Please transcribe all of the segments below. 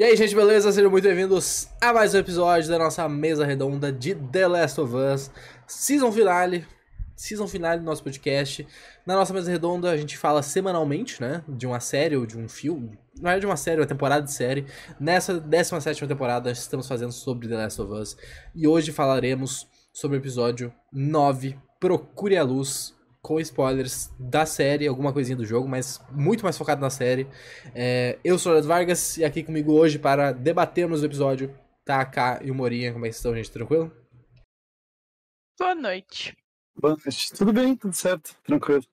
E aí, gente, beleza? Sejam muito bem-vindos a mais um episódio da nossa mesa redonda de The Last of Us, season finale. Season finale do nosso podcast. Na nossa mesa redonda, a gente fala semanalmente, né? De uma série ou de um filme. Não é de uma série, uma temporada de série. Nessa 17 temporada, estamos fazendo sobre The Last of Us. E hoje falaremos sobre o episódio 9, Procure a Luz, com spoilers da série, alguma coisinha do jogo, mas muito mais focado na série. É, eu sou o Leandro Vargas e aqui comigo hoje para debatermos o episódio tá a K e o Morinha. Como é que estão, gente? Tranquilo? Boa noite. Boa noite. Tudo bem, tudo certo, tranquilo.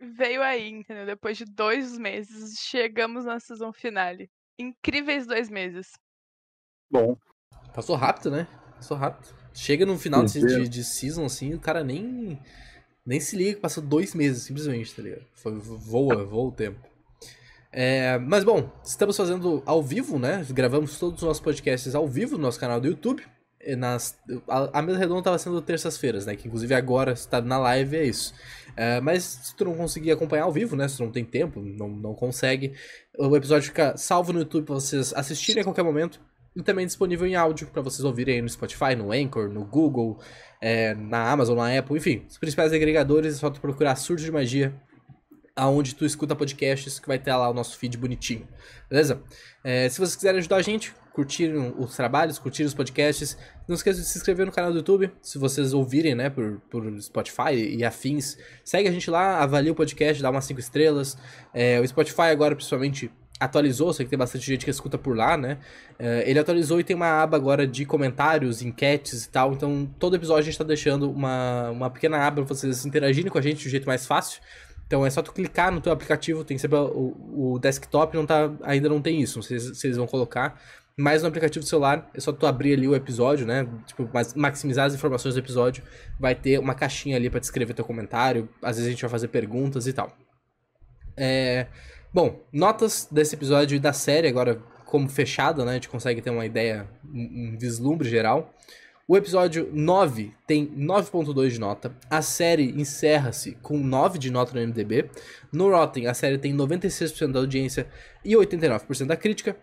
Veio aí, entendeu? Depois de dois meses, chegamos na season finale. Incríveis dois meses. Bom. Passou rápido, né? Passou rápido. Chega no final de, de, de season, assim, o cara nem nem se liga que passou dois meses, simplesmente, tá ligado? Foi, voa, voa o tempo. É, mas bom, estamos fazendo ao vivo, né? Gravamos todos os nossos podcasts ao vivo no nosso canal do YouTube. Nas, a, a mesa redonda estava sendo terças-feiras, né? Que inclusive agora está na live, é isso. É, mas se tu não conseguir acompanhar ao vivo, né? Se tu não tem tempo, não, não consegue, o episódio fica salvo no YouTube para vocês assistirem a qualquer momento. E também disponível em áudio para vocês ouvirem aí no Spotify, no Anchor, no Google, é, na Amazon, na Apple, enfim, os principais agregadores, é só tu procurar Surge de Magia, aonde tu escuta podcasts, que vai ter lá o nosso feed bonitinho, beleza? É, se vocês quiserem ajudar a gente, curtir os trabalhos, curtir os podcasts, não esqueça de se inscrever no canal do YouTube, se vocês ouvirem, né, por, por Spotify e afins, segue a gente lá, avalia o podcast, dá umas 5 estrelas, é, o Spotify agora, principalmente, atualizou, sei que tem bastante gente que escuta por lá, né? Uh, ele atualizou e tem uma aba agora de comentários, enquetes e tal. Então, todo episódio a gente tá deixando uma, uma pequena aba pra vocês interagirem com a gente de um jeito mais fácil. Então é só tu clicar no teu aplicativo, tem sempre o, o desktop não tá, ainda não tem isso, não sei se eles vão colocar. Mas no aplicativo do celular, é só tu abrir ali o episódio, né? Tipo, maximizar as informações do episódio. Vai ter uma caixinha ali para descrever teu comentário. Às vezes a gente vai fazer perguntas e tal. É... Bom, notas desse episódio e da série, agora como fechada, né? A gente consegue ter uma ideia, um, um vislumbre geral. O episódio 9 tem 9.2 de nota. A série encerra-se com 9 de nota no MDB. No Rotten, a série tem 96% da audiência e 89% da crítica.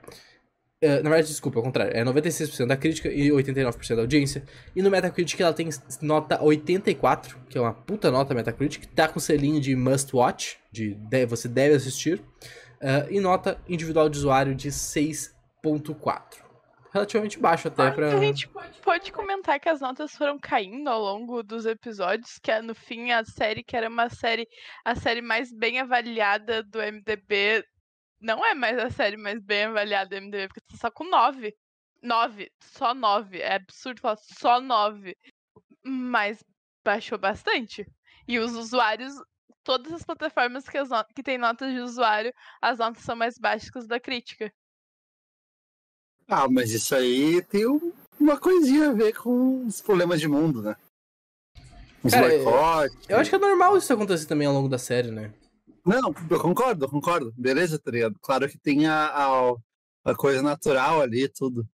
Uh, na verdade, desculpa, ao contrário. É 96% da crítica e 89% da audiência. E no Metacritic ela tem nota 84, que é uma puta nota Metacritic. Tá com selinho de must watch, de, de você deve assistir. Uh, e nota individual de usuário de 6.4. Relativamente baixo até pra... A gente pode, pode comentar que as notas foram caindo ao longo dos episódios, que é, no fim a série, que era uma série, a série mais bem avaliada do MDB, não é mais a série mais bem avaliada do MDB, porque tá só com 9. 9, só 9. É absurdo falar só 9. Mas baixou bastante. E os usuários todas as plataformas que, as que tem notas de usuário, as notas são mais baixas que as da crítica. Ah, mas isso aí tem uma coisinha a ver com os problemas de mundo, né? Os Cara, boicotes. Eu acho que é normal isso acontecer também ao longo da série, né? Não, eu concordo, eu concordo. Beleza, tá ligado? Claro que tem a, a, a coisa natural ali tudo.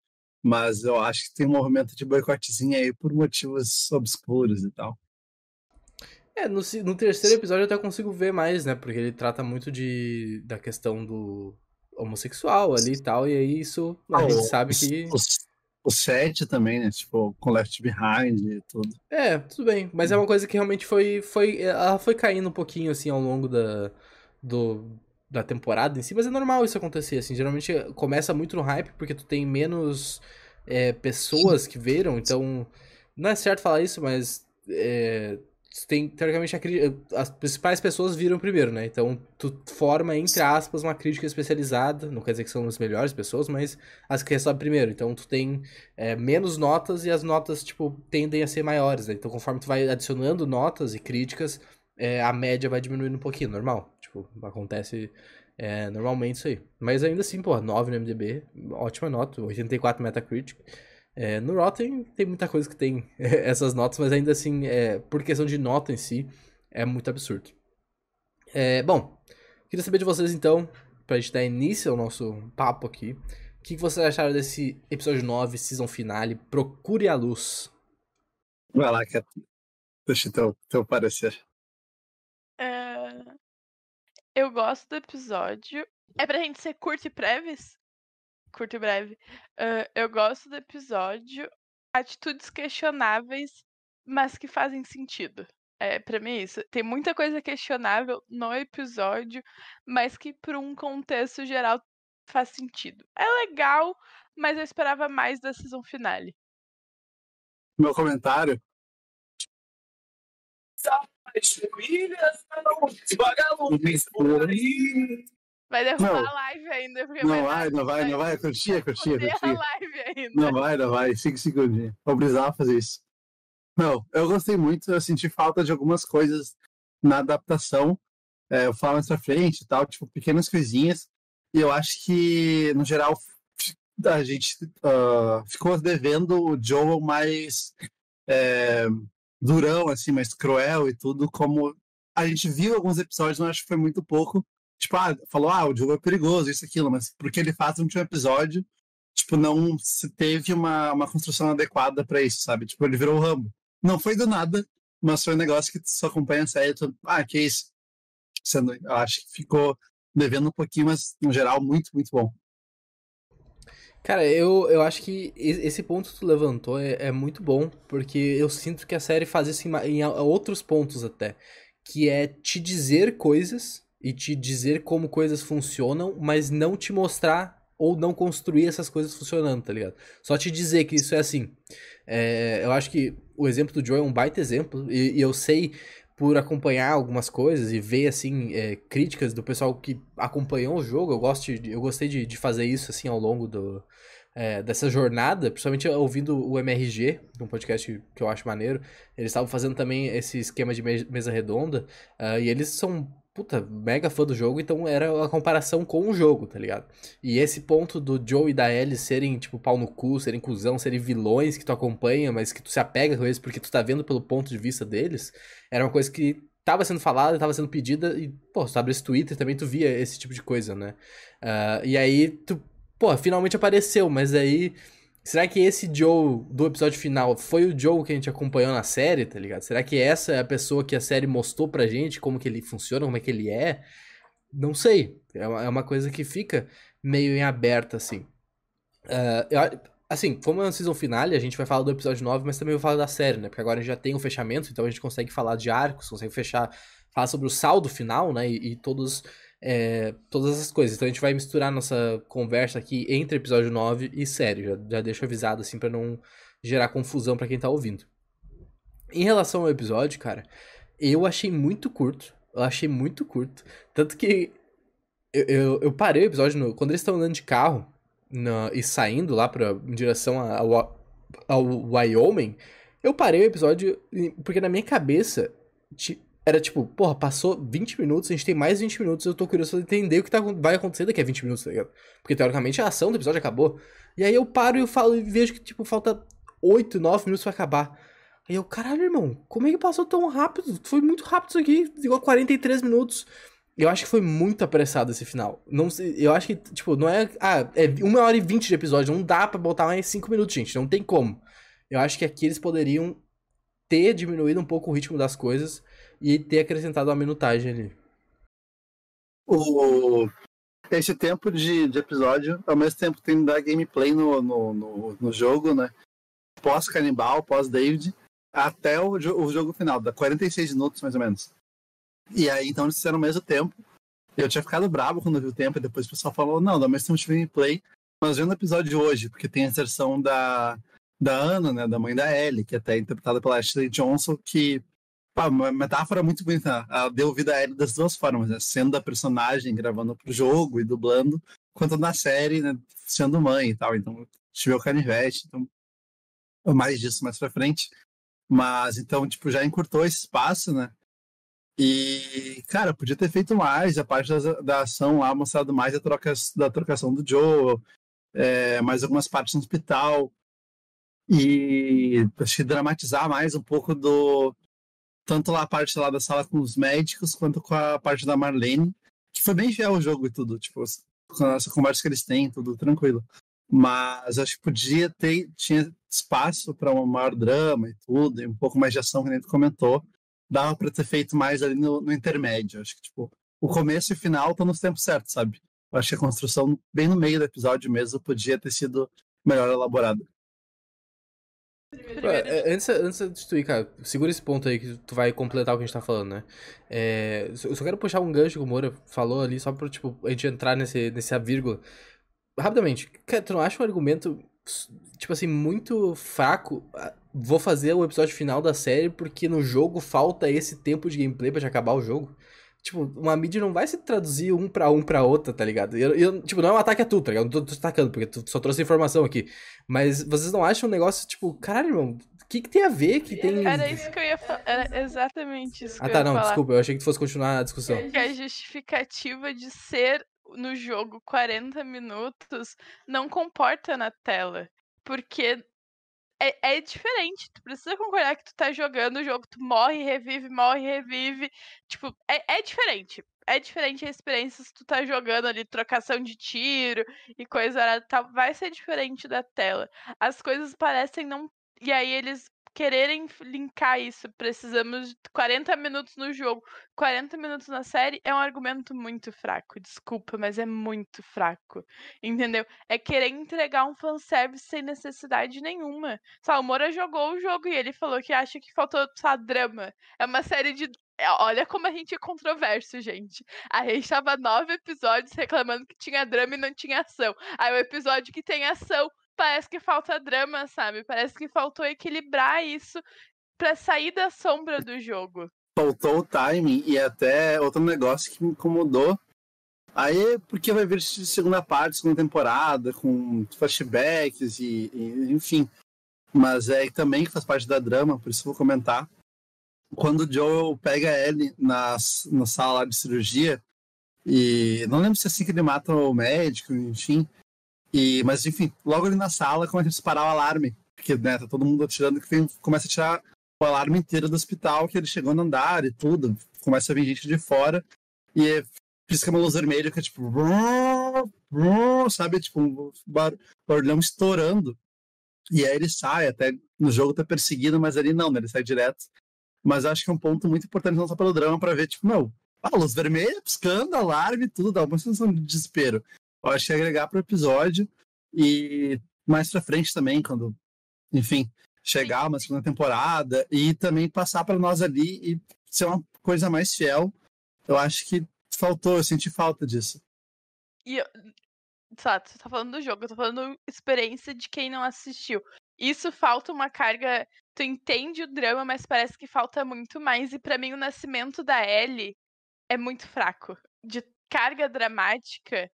Mas eu acho que tem um movimento de boicotezinho aí por motivos obscuros e tal. É, no, no terceiro episódio eu até consigo ver mais, né? Porque ele trata muito de, da questão do homossexual ali e tal, e aí isso a ah, gente sabe que. O 7 também, né? Tipo, com Left Behind e tudo. É, tudo bem. Mas é uma coisa que realmente foi. foi ela foi caindo um pouquinho assim ao longo da, do, da temporada em si, mas é normal isso acontecer, assim. Geralmente começa muito no hype, porque tu tem menos é, pessoas que viram, então. Não é certo falar isso, mas. É, tem, teoricamente, a, as principais pessoas viram primeiro, né? Então, tu forma, entre aspas, uma crítica especializada. Não quer dizer que são as melhores pessoas, mas as que recebem primeiro. Então, tu tem é, menos notas e as notas, tipo, tendem a ser maiores, né? Então, conforme tu vai adicionando notas e críticas, é, a média vai diminuindo um pouquinho, normal. Tipo, acontece é, normalmente isso aí. Mas ainda assim, pô, 9 no MDB, ótima nota, 84 Metacritic. É, no Rotten tem muita coisa que tem essas notas, mas ainda assim, é, por questão de nota em si, é muito absurdo. É, bom, queria saber de vocês então, pra gente dar início ao nosso papo aqui, o que, que vocês acharam desse episódio 9, season finale, Procure a Luz? Vai lá, Cat. Deixa teu, teu parecer. É... Eu gosto do episódio. É pra gente ser curto e breves? Curto e breve. Uh, eu gosto do episódio. Atitudes questionáveis, mas que fazem sentido. É, pra mim é isso. Tem muita coisa questionável no episódio, mas que por um contexto geral faz sentido. É legal, mas eu esperava mais da season finale. Meu comentário. Vai derrubar não. a live ainda. Porque não vai, não vai, não vai. Curtia, curtia, curtia. Não vai, não vai. Cinco segundinhos. Vou precisar fazer isso. Não, eu gostei muito. Eu senti falta de algumas coisas na adaptação. É, eu falo mais pra frente e tal, tipo, pequenas coisinhas. E eu acho que, no geral, a gente uh, ficou devendo o Joel mais é, durão, assim, mais cruel e tudo, como a gente viu alguns episódios, mas acho que foi muito pouco. Tipo, ah, falou, ah, o Joel é perigoso, isso, aquilo, mas porque ele faz no último episódio, tipo, não se teve uma, uma construção adequada para isso, sabe? Tipo, ele virou o Rambo. Não foi do nada, mas foi um negócio que só acompanha a série. Tu, ah, que isso? Sendo, eu acho que ficou devendo um pouquinho, mas no geral, muito, muito bom. Cara, eu, eu acho que esse ponto que tu levantou é, é muito bom, porque eu sinto que a série faz isso em, em outros pontos até. Que é te dizer coisas e te dizer como coisas funcionam, mas não te mostrar ou não construir essas coisas funcionando, tá ligado? Só te dizer que isso é assim. É, eu acho que o exemplo do Joe é um baita exemplo, e, e eu sei por acompanhar algumas coisas e ver, assim, é, críticas do pessoal que acompanhou o jogo, eu, gosto de, eu gostei de, de fazer isso, assim, ao longo do, é, dessa jornada, principalmente ouvindo o MRG, um podcast que eu acho maneiro, eles estavam fazendo também esse esquema de mesa redonda, uh, e eles são puta, mega fã do jogo, então era a comparação com o jogo, tá ligado? E esse ponto do Joe e da Ellie serem, tipo, pau no cu, serem cuzão, serem vilões que tu acompanha, mas que tu se apega com eles porque tu tá vendo pelo ponto de vista deles, era uma coisa que tava sendo falada, tava sendo pedida, e, pô, tu abre esse Twitter também, tu via esse tipo de coisa, né? Uh, e aí, tu, pô, finalmente apareceu, mas aí Será que esse Joe do episódio final foi o Joe que a gente acompanhou na série, tá ligado? Será que essa é a pessoa que a série mostrou pra gente, como que ele funciona, como é que ele é? Não sei. É uma, é coisa que fica meio em aberto, assim. Uh, eu, assim, como é uma season finale, a gente vai falar do episódio 9, mas também vai falar da série, né? Porque agora a gente já tem o um fechamento, então a gente consegue falar de arcos, consegue fechar, falar sobre o saldo final, né? E, e todos é, todas essas coisas. Então a gente vai misturar nossa conversa aqui entre episódio 9 e série. Já, já deixo avisado assim para não gerar confusão para quem tá ouvindo. Em relação ao episódio, cara, eu achei muito curto. Eu achei muito curto. Tanto que eu, eu, eu parei o episódio no, quando eles estão andando de carro e saindo lá pra, em direção ao, ao Wyoming. Eu parei o episódio porque na minha cabeça era tipo, porra, passou 20 minutos, a gente tem mais 20 minutos, eu tô curioso pra entender o que tá, vai acontecer daqui a 20 minutos, tá ligado? Porque teoricamente a ação do episódio acabou. E aí eu paro e eu falo e vejo que, tipo, falta 8, 9 minutos pra acabar. Aí eu, caralho, irmão, como é que passou tão rápido? Foi muito rápido isso aqui, igual 43 minutos. Eu acho que foi muito apressado esse final. Não sei, eu acho que, tipo, não é. Ah, é uma hora e vinte de episódio. Não dá pra botar mais cinco minutos, gente. Não tem como. Eu acho que aqui eles poderiam ter diminuído um pouco o ritmo das coisas e ter acrescentado uma minutagem ali. O... Esse tempo de, de episódio, ao mesmo tempo tem dar gameplay no, no, no, no jogo, né? Pós-canibal, pós-David, até o, o jogo final, dá 46 minutos mais ou menos. E aí, então, eles fizeram ao mesmo tempo. Eu tinha ficado bravo quando vi o tempo, e depois o pessoal falou: não, dá mais tempo de gameplay. Mas vendo o episódio de hoje, porque tem a inserção da, da Ana, né, da mãe da Ellie, que é até interpretada pela Ashley Johnson, que Pá, uma metáfora muito bonita. Ela deu vida a ele das duas formas, né? Sendo a personagem gravando pro jogo e dublando, quanto na série, né? Sendo mãe e tal. Então, tive o canivete, então mais disso mais pra frente. Mas então, tipo, já encurtou esse espaço, né? E, cara, podia ter feito mais, a parte da, da ação lá, mostrado mais a troca, da trocação do Joe, é, mais algumas partes no hospital. E acho que dramatizar mais um pouco do, tanto lá a parte lá da sala com os médicos, quanto com a parte da Marlene, que foi bem fiel ao jogo e tudo, tipo, essa conversa que eles têm, tudo tranquilo. Mas acho que podia ter, tinha espaço para um maior drama e tudo, e um pouco mais de ação, que nem tu comentou. Dava para ter feito mais ali no, no intermédio. Acho que, tipo, o começo e o final estão nos tempos certos, sabe? Acho que a construção, bem no meio do episódio mesmo, podia ter sido melhor elaborada. É, antes, antes de tu ir, cara, segura esse ponto aí que tu vai completar o que a gente tá falando, né? É, eu só quero puxar um gancho que o Moura falou ali, só pra tipo, a gente entrar nesse, nessa vírgula. Rapidamente, tu não acha um argumento, tipo assim, muito fraco? Vou fazer o episódio final da série porque no jogo falta esse tempo de gameplay pra te acabar o jogo? Tipo, uma mídia não vai se traduzir um pra um pra outra, tá ligado? Eu, eu, tipo, não é um ataque a tu, tá ligado? Não tô, tô atacando, porque tu só trouxe informação aqui. Mas vocês não acham um negócio, tipo, caralho, irmão, o que, que tem a ver que tem. Era isso que eu ia falar. Era exatamente isso. Ah, tá, não, falar. desculpa, eu achei que tu fosse continuar a discussão. Que a justificativa de ser no jogo 40 minutos não comporta na tela. Porque é, é, diferente. Tu precisa concordar que tu tá jogando o jogo, tu morre, revive, morre, revive. Tipo, é, é diferente. É diferente a experiência se tu tá jogando ali, trocação de tiro e coisa tal. Vai ser diferente da tela. As coisas parecem não. E aí eles quererem linkar isso, precisamos de 40 minutos no jogo, 40 minutos na série, é um argumento muito fraco. Desculpa, mas é muito fraco. Entendeu? É querer entregar um fanservice sem necessidade nenhuma. Sabe, o Moura jogou o jogo e ele falou que acha que faltou, drama. É uma série de é, olha como a gente é controverso, gente. A gente tava nove episódios reclamando que tinha drama e não tinha ação. Aí o episódio que tem ação parece que falta drama, sabe? Parece que faltou equilibrar isso para sair da sombra do jogo. Faltou o timing e até outro negócio que me incomodou. Aí, porque vai vir segunda parte, segunda temporada, com flashbacks e, e enfim. Mas é também faz parte da drama, por isso vou comentar. Quando o Joel pega ele na, na sala de cirurgia, e não lembro se é assim que ele mata o médico, enfim. E, mas enfim, logo ali na sala começa a disparar o alarme. Porque né, tá todo mundo atirando, que começa a tirar o alarme inteiro do hospital, que ele chegou no andar e tudo. Começa a vir gente de fora. E é, pisca uma luz vermelha que é tipo. Sabe? Tipo, um barulhão estourando. E aí ele sai, até no jogo tá perseguido, mas ali não, né? Ele sai direto. Mas acho que é um ponto muito importante não só pelo drama, para ver, tipo, meu, a luz vermelha, piscando, alarme, tudo, dá uma sensação de desespero. Acho que agregar para o episódio e mais para frente também, quando, enfim, chegar uma segunda temporada e também passar para nós ali e ser uma coisa mais fiel. Eu acho que faltou, eu senti falta disso. E eu, sabe, você tá falando do jogo, eu tô falando experiência de quem não assistiu. Isso falta uma carga. Tu entende o drama, mas parece que falta muito mais. E para mim, o nascimento da Ellie é muito fraco. De carga dramática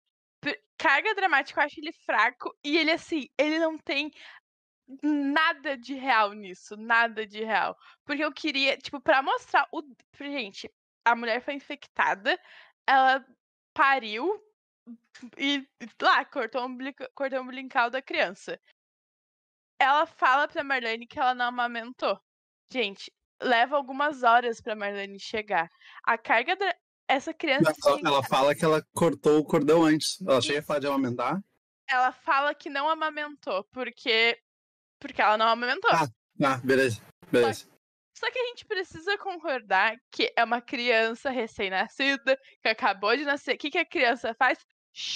carga dramática, eu acho ele fraco. E ele, assim, ele não tem nada de real nisso. Nada de real. Porque eu queria, tipo, pra mostrar o. Gente, a mulher foi infectada, ela pariu e lá, cortou o, umbilical, cortou umbilical da criança. Ela fala pra Marlene que ela não amamentou. Gente, leva algumas horas pra Marlene chegar. A carga essa criança. Ela, ela fala que ela cortou o cordão antes. Ela chega a falar de amamentar? Ela fala que não amamentou, porque. Porque ela não amamentou. Ah, ah beleza. Beleza. Só que a gente precisa concordar que é uma criança recém-nascida, que acabou de nascer. O que, que a criança faz?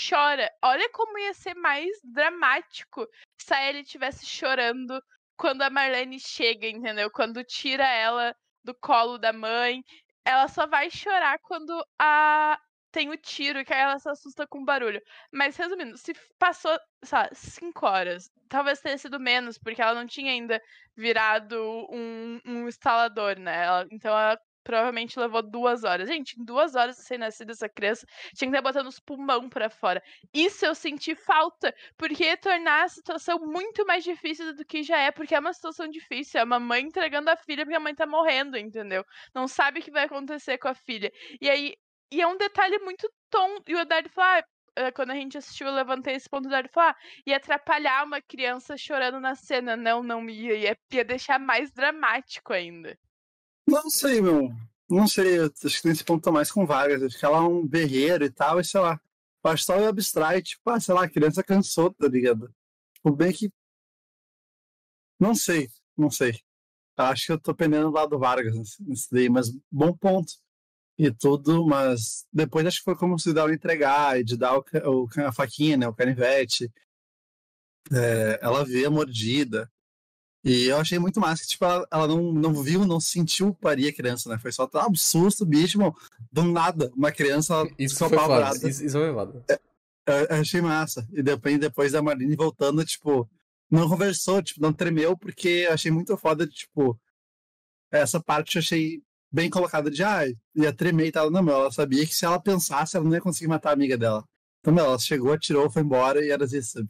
Chora. Olha como ia ser mais dramático se a Ellie estivesse chorando quando a Marlene chega, entendeu? Quando tira ela do colo da mãe ela só vai chorar quando a tem o tiro, que aí ela se assusta com o barulho. Mas resumindo, se passou, sabe, cinco horas, talvez tenha sido menos, porque ela não tinha ainda virado um, um instalador, né? Ela, então ela provavelmente levou duas horas. Gente, em duas horas sem nascer essa criança, tinha que estar botando os pulmão para fora. Isso eu senti falta, porque ia tornar a situação muito mais difícil do que já é, porque é uma situação difícil. É uma mãe entregando a filha porque a mãe tá morrendo, entendeu? Não sabe o que vai acontecer com a filha. E aí, e é um detalhe muito tonto. E o Eduardo falou, ah, quando a gente assistiu, eu levantei esse ponto dele e falou: ah, ia atrapalhar uma criança chorando na cena. Não, não. Ia, ia deixar mais dramático ainda. Não sei, meu. Não sei. Acho que nesse ponto tô mais com Vargas. Acho que ela é um berreiro e tal, e sei lá. Eu abstrai, tipo, ah, sei lá, a criança cansou, tá ligado? Tipo, bem que. Não sei, não sei. Acho que eu tô pendendo do lado do Vargas nesse daí, mas bom ponto. e tudo, mas depois acho que foi como se dela entregar e de dar o, o, a faquinha, né, o canivete. É, ela vê a mordida. E eu achei muito massa que, tipo, ela, ela, não, não viu, não sentiu parir a criança, né? Foi só tá, um susto, bicho, mano, do nada. Uma criança isso foi apavorada. Isso, isso foi foda. É, eu, eu achei massa. E depois, depois da Marlene voltando, tipo, não conversou, tipo, não tremeu, porque eu achei muito foda, tipo, essa parte eu achei bem colocada de, ah, ia tremer e tal. Não, meu, ela sabia que se ela pensasse, ela não ia conseguir matar a amiga dela. Então, meu, ela chegou, atirou, foi embora e era assim, sabe?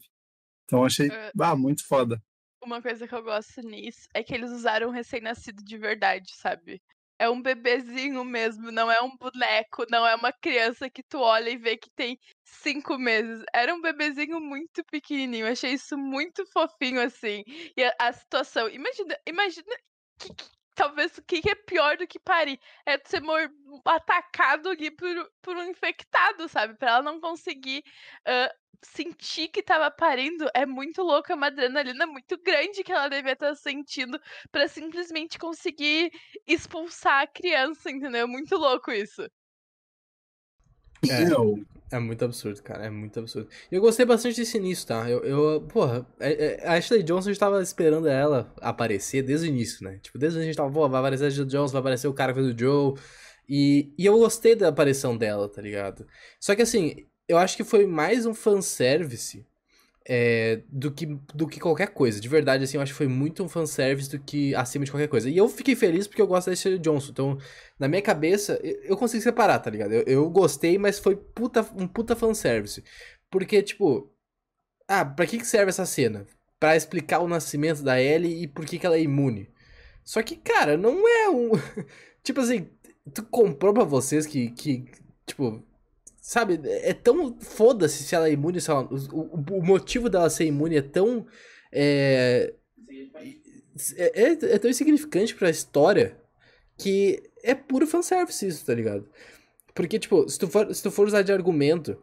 Então, eu achei, ah, muito foda. Uma coisa que eu gosto nisso é que eles usaram um recém-nascido de verdade, sabe? É um bebezinho mesmo, não é um boneco, não é uma criança que tu olha e vê que tem cinco meses. Era um bebezinho muito pequenininho. Achei isso muito fofinho, assim. E a, a situação. Imagina, imagina que, talvez o que é pior do que parir é ser atacado ali por, por um infectado, sabe? Pra ela não conseguir uh, sentir que tava parindo. É muito louco, é uma adrenalina muito grande que ela devia estar sentindo para simplesmente conseguir expulsar a criança, entendeu? É muito louco isso. É, é muito absurdo, cara. É muito absurdo. E eu gostei bastante desse início, tá? Eu, eu porra, é, é, a Ashley Johnson estava esperando ela aparecer desde o início, né? Tipo, desde o início a gente tava, pô, vai aparecer a Ashley Johnson, vai aparecer o cara que fez o Joe. E, e eu gostei da aparição dela, tá ligado? Só que assim, eu acho que foi mais um fanservice é, do, que, do que qualquer coisa. De verdade, assim, eu acho que foi muito um fanservice do que acima de qualquer coisa. E eu fiquei feliz porque eu gosto da Ashley Johnson. Então, na minha cabeça, eu consigo separar, tá ligado? Eu, eu gostei, mas foi puta, um puta fanservice. Porque, tipo, ah, pra que, que serve essa cena? Pra explicar o nascimento da Ellie e por que, que ela é imune. Só que, cara, não é um. tipo assim, tu comprou pra vocês que, que tipo, Sabe, é tão foda-se se ela é imune, se ela, o, o, motivo dela ser imune é tão. É, é, é, é tão insignificante pra história que é puro fanservice isso, tá ligado? Porque, tipo, se tu for, se tu for usar de argumento.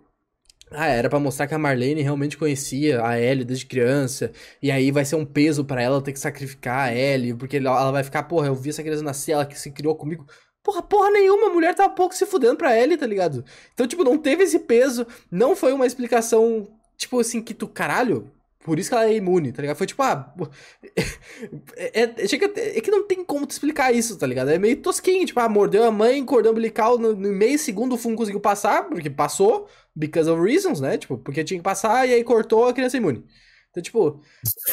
Ah, era para mostrar que a Marlene realmente conhecia a Ellie desde criança. E aí vai ser um peso para ela ter que sacrificar a Ellie. Porque ela vai ficar, porra, eu vi essa criança nascer, ela que se criou comigo. Porra, porra nenhuma, a mulher tava pouco se fudendo pra ele, tá ligado? Então, tipo, não teve esse peso, não foi uma explicação, tipo assim, que tu, caralho, por isso que ela é imune, tá ligado? Foi tipo, ah. É, é, chega, é que não tem como te explicar isso, tá ligado? É meio tosquinho, tipo, ah, mordeu a mãe, cordão umbilical, no, no meio segundo o fungo conseguiu passar, porque passou, because of reasons, né? Tipo, porque tinha que passar e aí cortou a criança imune. Então, tipo.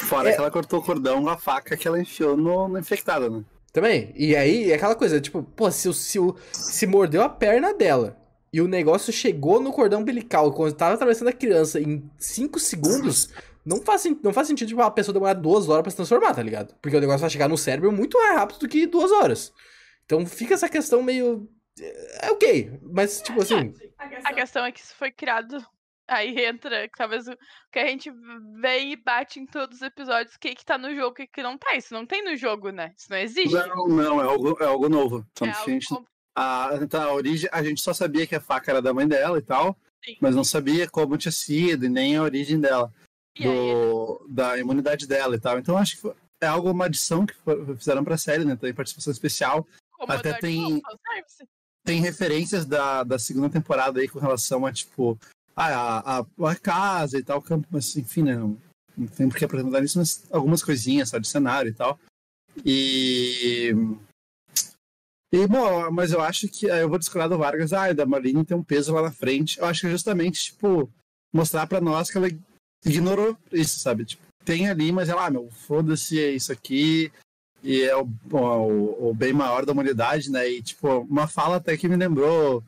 Fora é... que ela cortou o cordão com a faca que ela enfiou no, no infectado, né? Também. E aí, é aquela coisa, tipo, pô, se, se, se mordeu a perna dela e o negócio chegou no cordão umbilical quando tava atravessando a criança em 5 segundos, não faz, não faz sentido, tipo, a pessoa demorar duas horas pra se transformar, tá ligado? Porque o negócio vai chegar no cérebro muito mais rápido do que duas horas. Então fica essa questão meio. É ok, mas, tipo assim. A questão é que isso foi criado Aí entra, talvez o que a gente vem e bate em todos os episódios, o que, que tá no jogo e o que não tá. Isso não tem no jogo, né? Isso não existe. Não, não, é algo, é algo novo. Então, é a, gente, a, então, a origem, a gente só sabia que a faca era da mãe dela e tal, Sim. mas não sabia como tinha sido e nem a origem dela, do, aí, da imunidade dela e tal. Então acho que é algo, uma adição que fizeram pra série, né? Tem participação especial. Como Até tem, tem referências da, da segunda temporada aí com relação a, tipo, a, a, a casa e tal, campo, mas enfim, né, não, tem por que apresentar isso, mas algumas coisinhas só de cenário e tal. E. E, bom, mas eu acho que eu vou discordar do Vargas, ah, da Marlene tem um peso lá na frente. Eu acho que é justamente, tipo, mostrar pra nós que ela ignorou isso, sabe? Tipo, tem ali, mas ela, ah, meu, foda-se, é isso aqui. E é o, o, o, bem maior da humanidade, né? E, tipo, uma fala até que me lembrou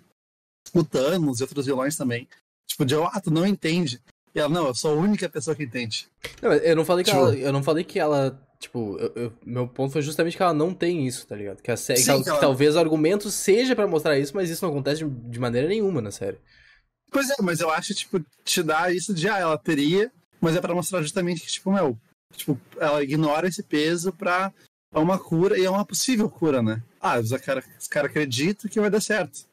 o Thanos e outros vilões também. Tipo, de, ah, tu não entende. E ela, não, eu sou a única pessoa que entende. Não, eu não falei que tipo... ela. Eu não falei que ela. Tipo, eu, eu, meu ponto foi justamente que ela não tem isso, tá ligado? Que, a série, Sim, que, ela... que talvez o argumento seja para mostrar isso, mas isso não acontece de, de, maneira nenhuma na série. Pois é, mas eu acho, tipo, te dá isso de, ah, ela teria, mas é para mostrar justamente que, tipo, meu, tipo, ela ignora esse peso pra, uma cura, e é uma possível cura, né? Ah, os caras cara acreditam que vai dar certo.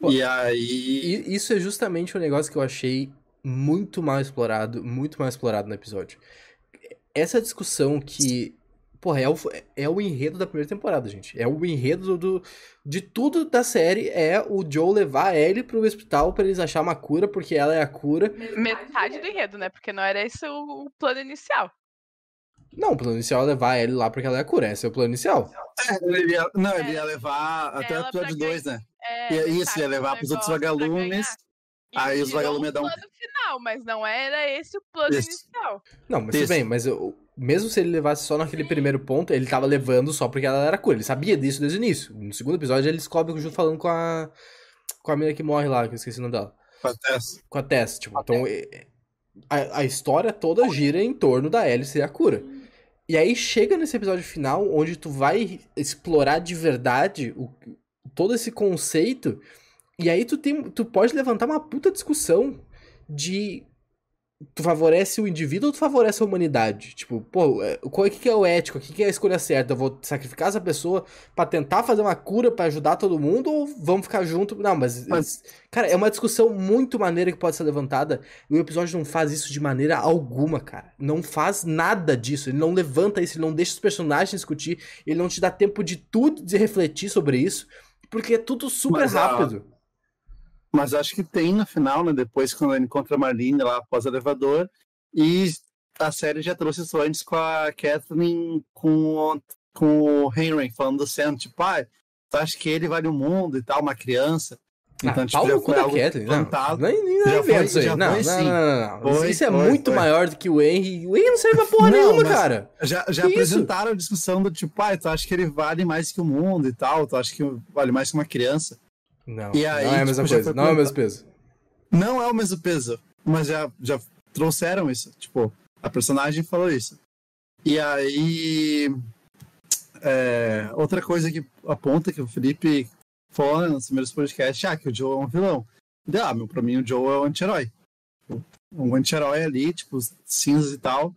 Pô, e aí. Isso é justamente o um negócio que eu achei muito mal explorado, muito mal explorado no episódio. Essa discussão que Porra, é o, é o enredo da primeira temporada, gente. É o enredo do, de tudo da série. É o Joe levar a Ellie pro hospital para eles achar uma cura, porque ela é a cura. Metade do enredo, né? Porque não era esse o, o plano inicial. Não, o plano inicial é levar a Ellie lá porque ela é a cura. Esse é o plano inicial. É, ele ia, não, ele ia levar até o episódio 2, né? É, ia, isso, ia levar pros outros vagalumes. Aí os vagalumes iam dar um. plano final, mas não era esse o plano isso. inicial. Não, mas tudo bem, mas eu, mesmo se ele levasse só naquele primeiro ponto, ele tava levando só porque ela era cura. Ele sabia disso desde o início. No segundo episódio, ele descobre junto falando com a. Com a menina que morre lá, que eu esqueci o nome dela. Com a Tess. Com a Tess, tipo, então. A, a história toda gira em torno da Alice ser a cura. E aí chega nesse episódio final, onde tu vai explorar de verdade o, todo esse conceito. E aí tu, tem, tu pode levantar uma puta discussão de tu favorece o indivíduo ou tu favorece a humanidade? Tipo, pô, é, qual é que é o ético? O que é a escolha certa? Eu vou sacrificar essa pessoa para tentar fazer uma cura para ajudar todo mundo ou vamos ficar junto? Não, mas, mas, cara, é uma discussão muito maneira que pode ser levantada e o episódio não faz isso de maneira alguma, cara. Não faz nada disso. Ele não levanta isso, ele não deixa os personagens discutir, ele não te dá tempo de tudo de refletir sobre isso, porque é tudo super mas, rápido. Mas acho que tem no final, né? Depois, quando ele encontra a Marlene lá após o elevador. E a série já trouxe isso antes com a Kathleen, com, com o Henry, falando do Sam, tipo, ah, tu acha que ele vale o mundo e tal, uma criança. Ah, então, ah, tipo, já foi algo Kathleen, plantado. Não, nem, nem já foi, isso aí. Não, não, não, não, não, Isso é foi, muito foi. maior do que o Henry. O Henry não serve pra porra nenhuma, cara. Já, já apresentaram isso? a discussão do tipo, ah, tu acha que ele vale mais que o mundo e tal, tu acha que vale mais que uma criança. Não, e aí, não é a mesma tipo, coisa, não é o mesmo peso. Não é o mesmo peso, mas já, já trouxeram isso. Tipo, a personagem falou isso. E aí. É, outra coisa que aponta que o Felipe falou nos primeiros podcasts, ah, que o Joe é um vilão. Ah, meu, pra mim o Joe é um anti-herói. Um anti-herói ali, tipo, cinzas e tal.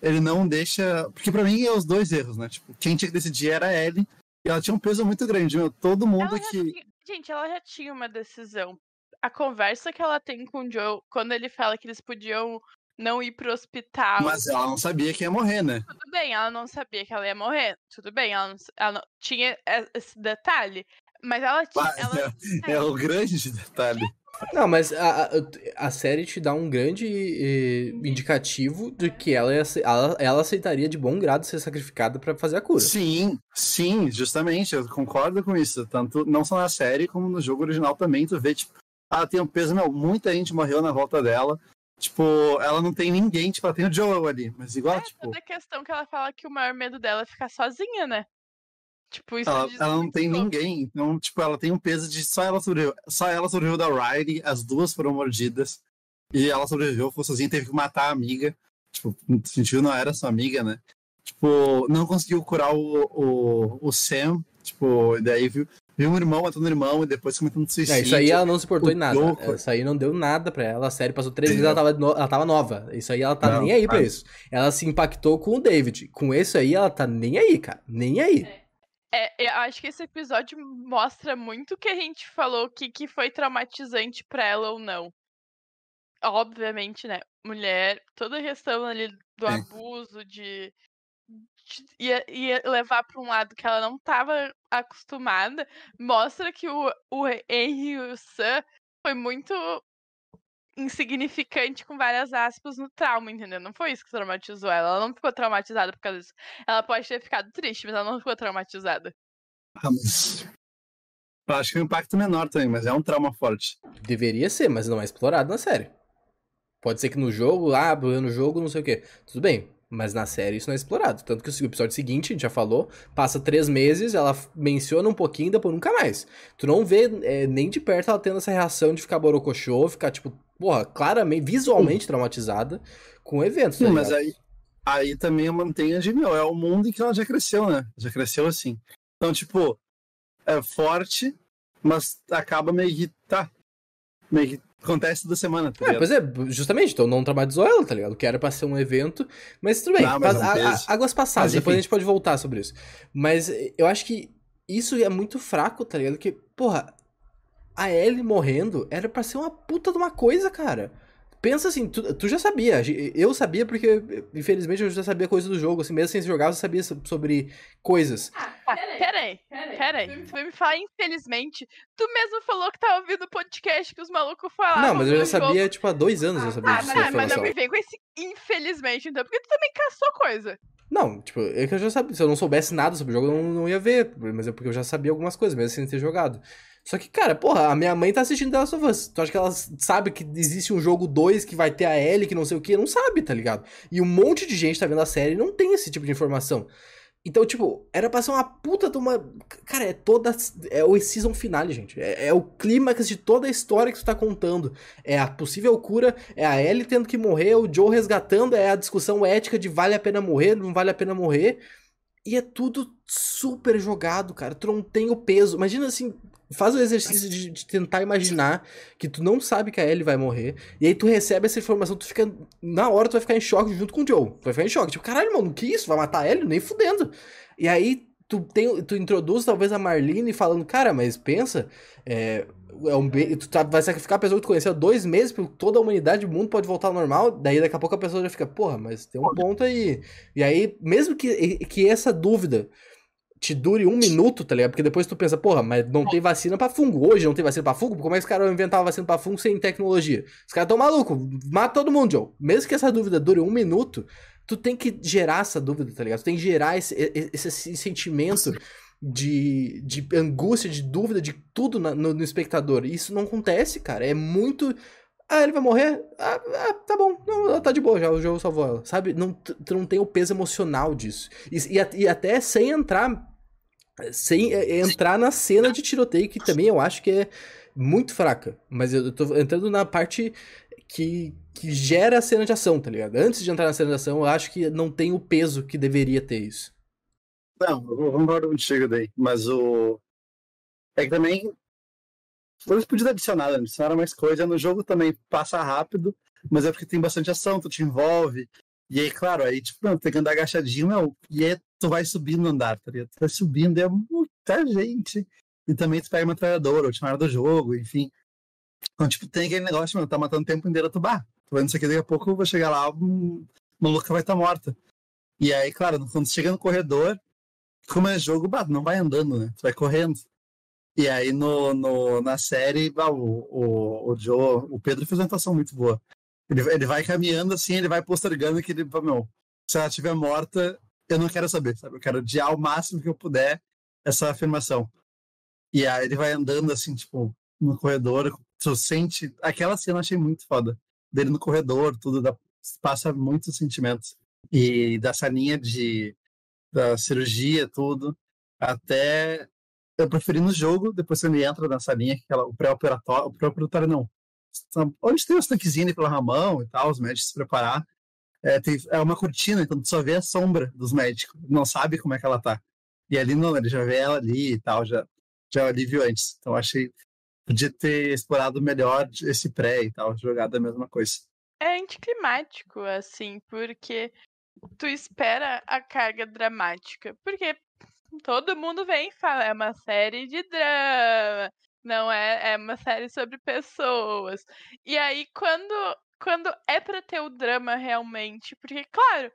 Ele não deixa. Porque pra mim é os dois erros, né? Tipo, quem tinha que decidir era ele. E ela tinha um peso muito grande, meu. Todo mundo ela que. Gente, ela já tinha uma decisão. A conversa que ela tem com o Joe, quando ele fala que eles podiam não ir pro hospital. Mas ela não sabia que ia morrer, né? Tudo bem, ela não sabia que ela ia morrer. Tudo bem, ela não, ela não tinha esse detalhe. Mas ela tinha. Ela... É, é, o grande detalhe. Não, mas a, a, a, série te dá um grande eh, indicativo de que ela, ela, ela, aceitaria de bom grado ser sacrificada para fazer a cura. Sim, sim, justamente, eu concordo com isso. Tanto não só na série, como no jogo original também, tu vê, tipo, ela tem um peso, meu, muita gente morreu na volta dela. Tipo, ela não tem ninguém, tipo, ela tem o Joel ali, mas igual, é, tipo... toda questão que ela fala que o maior medo dela é ficar sozinha, né? Tipo, isso ela, ela não tem ninguém. Então, tipo, ela tem um peso de só ela sobreviveu. Só ela sobreviveu da Riley, as duas foram mordidas. E ela sobreviveu, foi sozinha, teve que matar a amiga. Tipo, no sentido não era sua amiga, né? Tipo, não conseguiu curar o, o, o Sam. Tipo, daí viu, viu um irmão matando um irmão e depois cometendo suicídio. É, isso aí ela não se portou em nada. Louco. Isso aí não deu nada pra ela. A série passou três meses, ela tava, no, ela tava nova. Isso aí ela tá não, nem aí pra isso. Ela se impactou com o David. Com isso aí, ela tá nem aí, cara. Nem aí. É. É, eu acho que esse episódio mostra muito o que a gente falou, que, que foi traumatizante pra ela ou não. Obviamente, né? Mulher, toda a questão ali do é. abuso, de, de ia, ia levar pra um lado que ela não tava acostumada, mostra que o, o Henry e o Sam foi muito insignificante com várias aspas no trauma, entendeu? Não foi isso que traumatizou ela. Ela não ficou traumatizada por causa disso. Ela pode ter ficado triste, mas ela não ficou traumatizada. Ah, mas... Eu acho que é um impacto menor também, mas é um trauma forte. Deveria ser, mas não é explorado na série. Pode ser que no jogo, ah, no jogo, não sei o quê. Tudo bem, mas na série isso não é explorado. Tanto que o episódio seguinte, a gente já falou, passa três meses, ela menciona um pouquinho e depois nunca mais. Tu não vê é, nem de perto ela tendo essa reação de ficar borocochô, ficar, tipo, porra, claramente, visualmente traumatizada com o evento. Sim, tá mas aí, aí também eu mantenho a de meu, é o mundo em que ela já cresceu, né? Já cresceu assim. Então, tipo, é forte, mas acaba meio que. Tá. Meio que acontece toda semana, tá é, pois é, justamente, então não traumatizou ela, tá ligado? Que era pra ser um evento, mas tudo bem, não, mas a, a, águas passadas, depois a gente pode voltar sobre isso. Mas eu acho que isso é muito fraco, tá ligado? Que, porra, a Ellie morrendo era pra ser uma puta de uma coisa, cara. pensa assim, tu, tu, já sabia. Eu sabia porque, infelizmente, eu já sabia coisa do jogo. Assim, mesmo sem jogar, eu sabia sobre coisas. Ah, ah peraí, peraí. Peraí. Tu vai me falar, infelizmente. Tu mesmo falou que tava ouvindo o podcast que os malucos falaram. Não, mas eu já sabia, tipo, há dois anos eu sabia ah, disso. Mas, mas não me vem com esse infelizmente, então, porque tu também caçou coisa. Não, tipo, é que eu já sabia. Se eu não soubesse nada sobre o jogo, eu não, não ia ver. Mas é porque eu já sabia algumas coisas, mesmo sem ter jogado. Só que, cara, porra, a minha mãe tá assistindo The Last of Us. Tu acha que ela sabe que existe um jogo 2 que vai ter a Ellie, que não sei o que? Não sabe, tá ligado? E um monte de gente tá vendo a série e não tem esse tipo de informação. Então, tipo, era pra ser uma puta de uma. Cara, é toda. É o season finale, gente. É, é o clímax de toda a história que tu tá contando. É a possível cura, é a Ellie tendo que morrer, o Joe resgatando, é a discussão ética de vale a pena morrer, não vale a pena morrer. E é tudo super jogado, cara. Tu não tem o peso. Imagina assim, Faz o exercício de, de, tentar imaginar que tu não sabe que a Ellie vai morrer. E aí tu recebe essa informação, tu fica. Na hora tu vai ficar em choque junto com o Joe. Tu vai ficar em choque. Tipo, caralho, mano, que isso? Vai matar a Ellie? Nem fudendo. E aí tu, tem, tu introduz talvez a Marlene falando, cara, mas pensa. É, é um, tu tá, vai sacrificar a pessoa que tu conheceu há dois meses, porque toda a humanidade, o mundo pode voltar ao normal. Daí daqui a pouco a pessoa já fica, porra, mas tem um ponto aí. E aí, mesmo que, que essa dúvida te dure um minuto, tá ligado? Porque depois tu pensa, porra, mas não tem vacina pra fungo. Hoje não tem vacina pra fungo? Como é que os caras inventavam vacina pra fungo sem tecnologia? Os caras tão malucos. Mata todo mundo, Joe. Mesmo que essa dúvida dure um minuto, tu tem que gerar essa dúvida, tá ligado? Tu tem que gerar esse, esse, esse sentimento de, de angústia, de dúvida, de tudo na, no, no, espectador. E isso não acontece, cara. É muito. Ah, ele vai morrer? Ah, ah tá bom. Não, ela tá de boa já, o jogo salvou ela. Sabe? Não, tu não tem o peso emocional disso. E, e, e até sem entrar sem é, é entrar na cena de tiroteio, que também eu acho que é muito fraca. Mas eu tô entrando na parte que, que gera a cena de ação, tá ligado? Antes de entrar na cena de ação, eu acho que não tem o peso que deveria ter isso. Não, eu concordo contigo daí. Mas o. É que também. Eles podiam adicionar, adicionar mais coisa. No jogo também passa rápido, mas é porque tem bastante ação, tu te envolve. E aí, claro, aí, tipo, não, tem que andar agachadinho, e aí tu vai subindo no andar, tá ligado? Tu vai subindo, é muita gente. E também tu pega uma metralhadora, última hora do jogo, enfim. Então, tipo, tem aquele negócio, mano, tá matando o tempo inteiro, tu bah. Tu vai isso aqui, daqui a pouco vai chegar lá, uma maluca vai estar tá morta. E aí, claro, quando tu chega no corredor, como é jogo, bah, não vai andando, né? Tu vai correndo. E aí no, no, na série, bah, o, o, o Joe, o Pedro fez uma atuação muito boa. Ele, ele vai caminhando assim, ele vai postergando que ele, meu, se ela estiver morta, eu não quero saber, sabe? Eu quero adiar o máximo que eu puder essa afirmação. E aí ele vai andando assim, tipo, no corredor, tu sente. Aquela cena eu achei muito foda. Dele no corredor, tudo, passa muitos sentimentos. E da salinha de. da cirurgia, tudo. Até. Eu preferi no jogo, depois ele entra na salinha, aquela, o pré-operatório. O pré-operatório não onde tem os tanquezinhos pela Ramão e tal, os médicos se preparar. É, tem, é uma cortina, então tu só vê a sombra dos médicos, não sabe como é que ela tá. E ali não, ele já vê ela ali e tal, já, já ali viu antes. Então achei podia ter explorado melhor esse pré e tal, jogado a mesma coisa. É anticlimático, assim, porque tu espera a carga dramática. Porque todo mundo vem e fala, é uma série de drama, não é, é uma série sobre pessoas. E aí, quando, quando é para ter o drama realmente, porque, claro,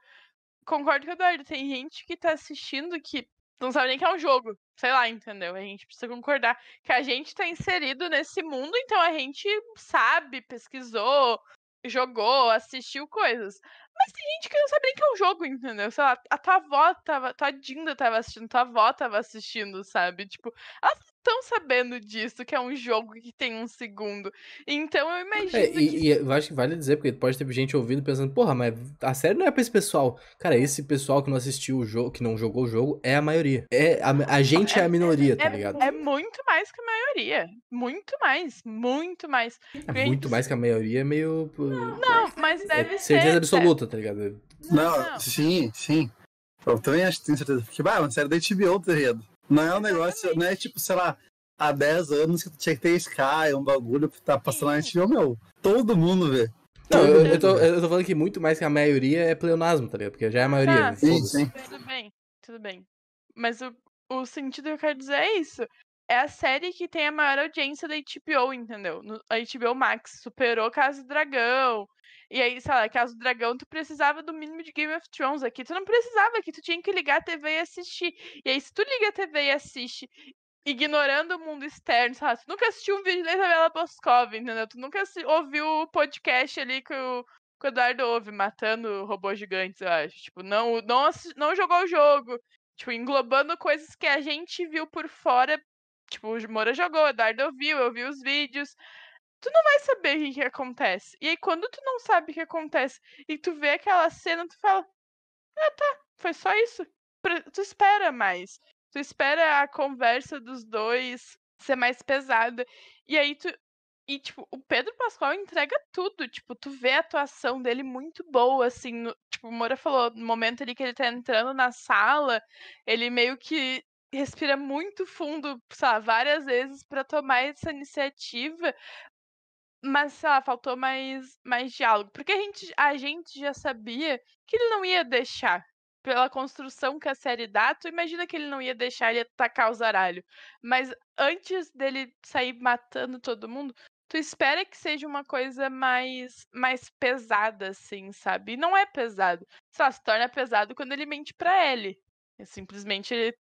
concordo com o Eduardo, tem gente que tá assistindo que não sabe nem que é um jogo. Sei lá, entendeu? A gente precisa concordar que a gente tá inserido nesse mundo, então a gente sabe, pesquisou, jogou, assistiu coisas. Mas tem gente que não sabe nem que é um jogo, entendeu? Sei lá, a tua avó tava, tua Dinda tava assistindo, tua avó tava assistindo, sabe? Tipo, elas estão sabendo disso, que é um jogo que tem um segundo. Então eu imagino. É, e, que... e, eu acho que vale dizer, porque pode ter gente ouvindo pensando, porra, mas a série não é pra esse pessoal. Cara, esse pessoal que não assistiu o jogo, que não jogou o jogo, é a maioria. É, a, a gente é, é a minoria, é, tá ligado? É, muito mais que a maioria. Muito mais. Muito mais. É muito mais que a maioria é meio. Não, não mas é deve é, ser. Certeza absoluta, tá ligado? Não, não, sim, sim. Eu também acho que tenho certeza. Porque, bah, é uma série da HBO, tá ligado? Não é um negócio, não é tipo, sei lá, há 10 anos que tu tinha que ter Sky, um bagulho que tá passando na HBO, meu. Todo mundo vê. Não, eu, eu, tô, eu tô falando que muito mais que a maioria é pleonasmo, tá ligado? Porque já é a maioria. Ah, sim, sim. Tudo bem, tudo bem. Mas o, o sentido que eu quero dizer é isso. É a série que tem a maior audiência da HBO, entendeu? No, a HBO Max superou Casa do Dragão, E aí, sei lá, caso do dragão, tu precisava do mínimo de Game of Thrones aqui. Tu não precisava aqui, tu tinha que ligar a TV e assistir. E aí, se tu liga a TV e assiste ignorando o mundo externo, sabe? Tu nunca assistiu um vídeo da Isabela Boscov, entendeu? Tu nunca ouviu o podcast ali que o, que o Eduardo ouve, matando robôs gigantes, eu acho. Tipo, não, não, não jogou o jogo. Tipo, englobando coisas que a gente viu por fora. Tipo, o Moura jogou, o Eduardo ouviu, eu vi os vídeos. Tu não vai saber o que, que acontece. E aí, quando tu não sabe o que acontece e tu vê aquela cena, tu fala: Ah, tá, foi só isso. Tu espera mais. Tu espera a conversa dos dois ser mais pesada. E aí tu. E, tipo, o Pedro Pascoal entrega tudo. Tipo, tu vê a atuação dele muito boa, assim. No, tipo, o Moura falou, no momento ali que ele tá entrando na sala, ele meio que respira muito fundo, sabe, várias vezes para tomar essa iniciativa. Mas, sei lá, faltou mais, mais diálogo. Porque a gente, a gente já sabia que ele não ia deixar pela construção que a série dá, tu imagina que ele não ia deixar ele atacar o zaralho. Mas antes dele sair matando todo mundo, tu espera que seja uma coisa mais mais pesada, assim, sabe? E não é pesado. Só se torna pesado quando ele mente pra ele. Simplesmente ele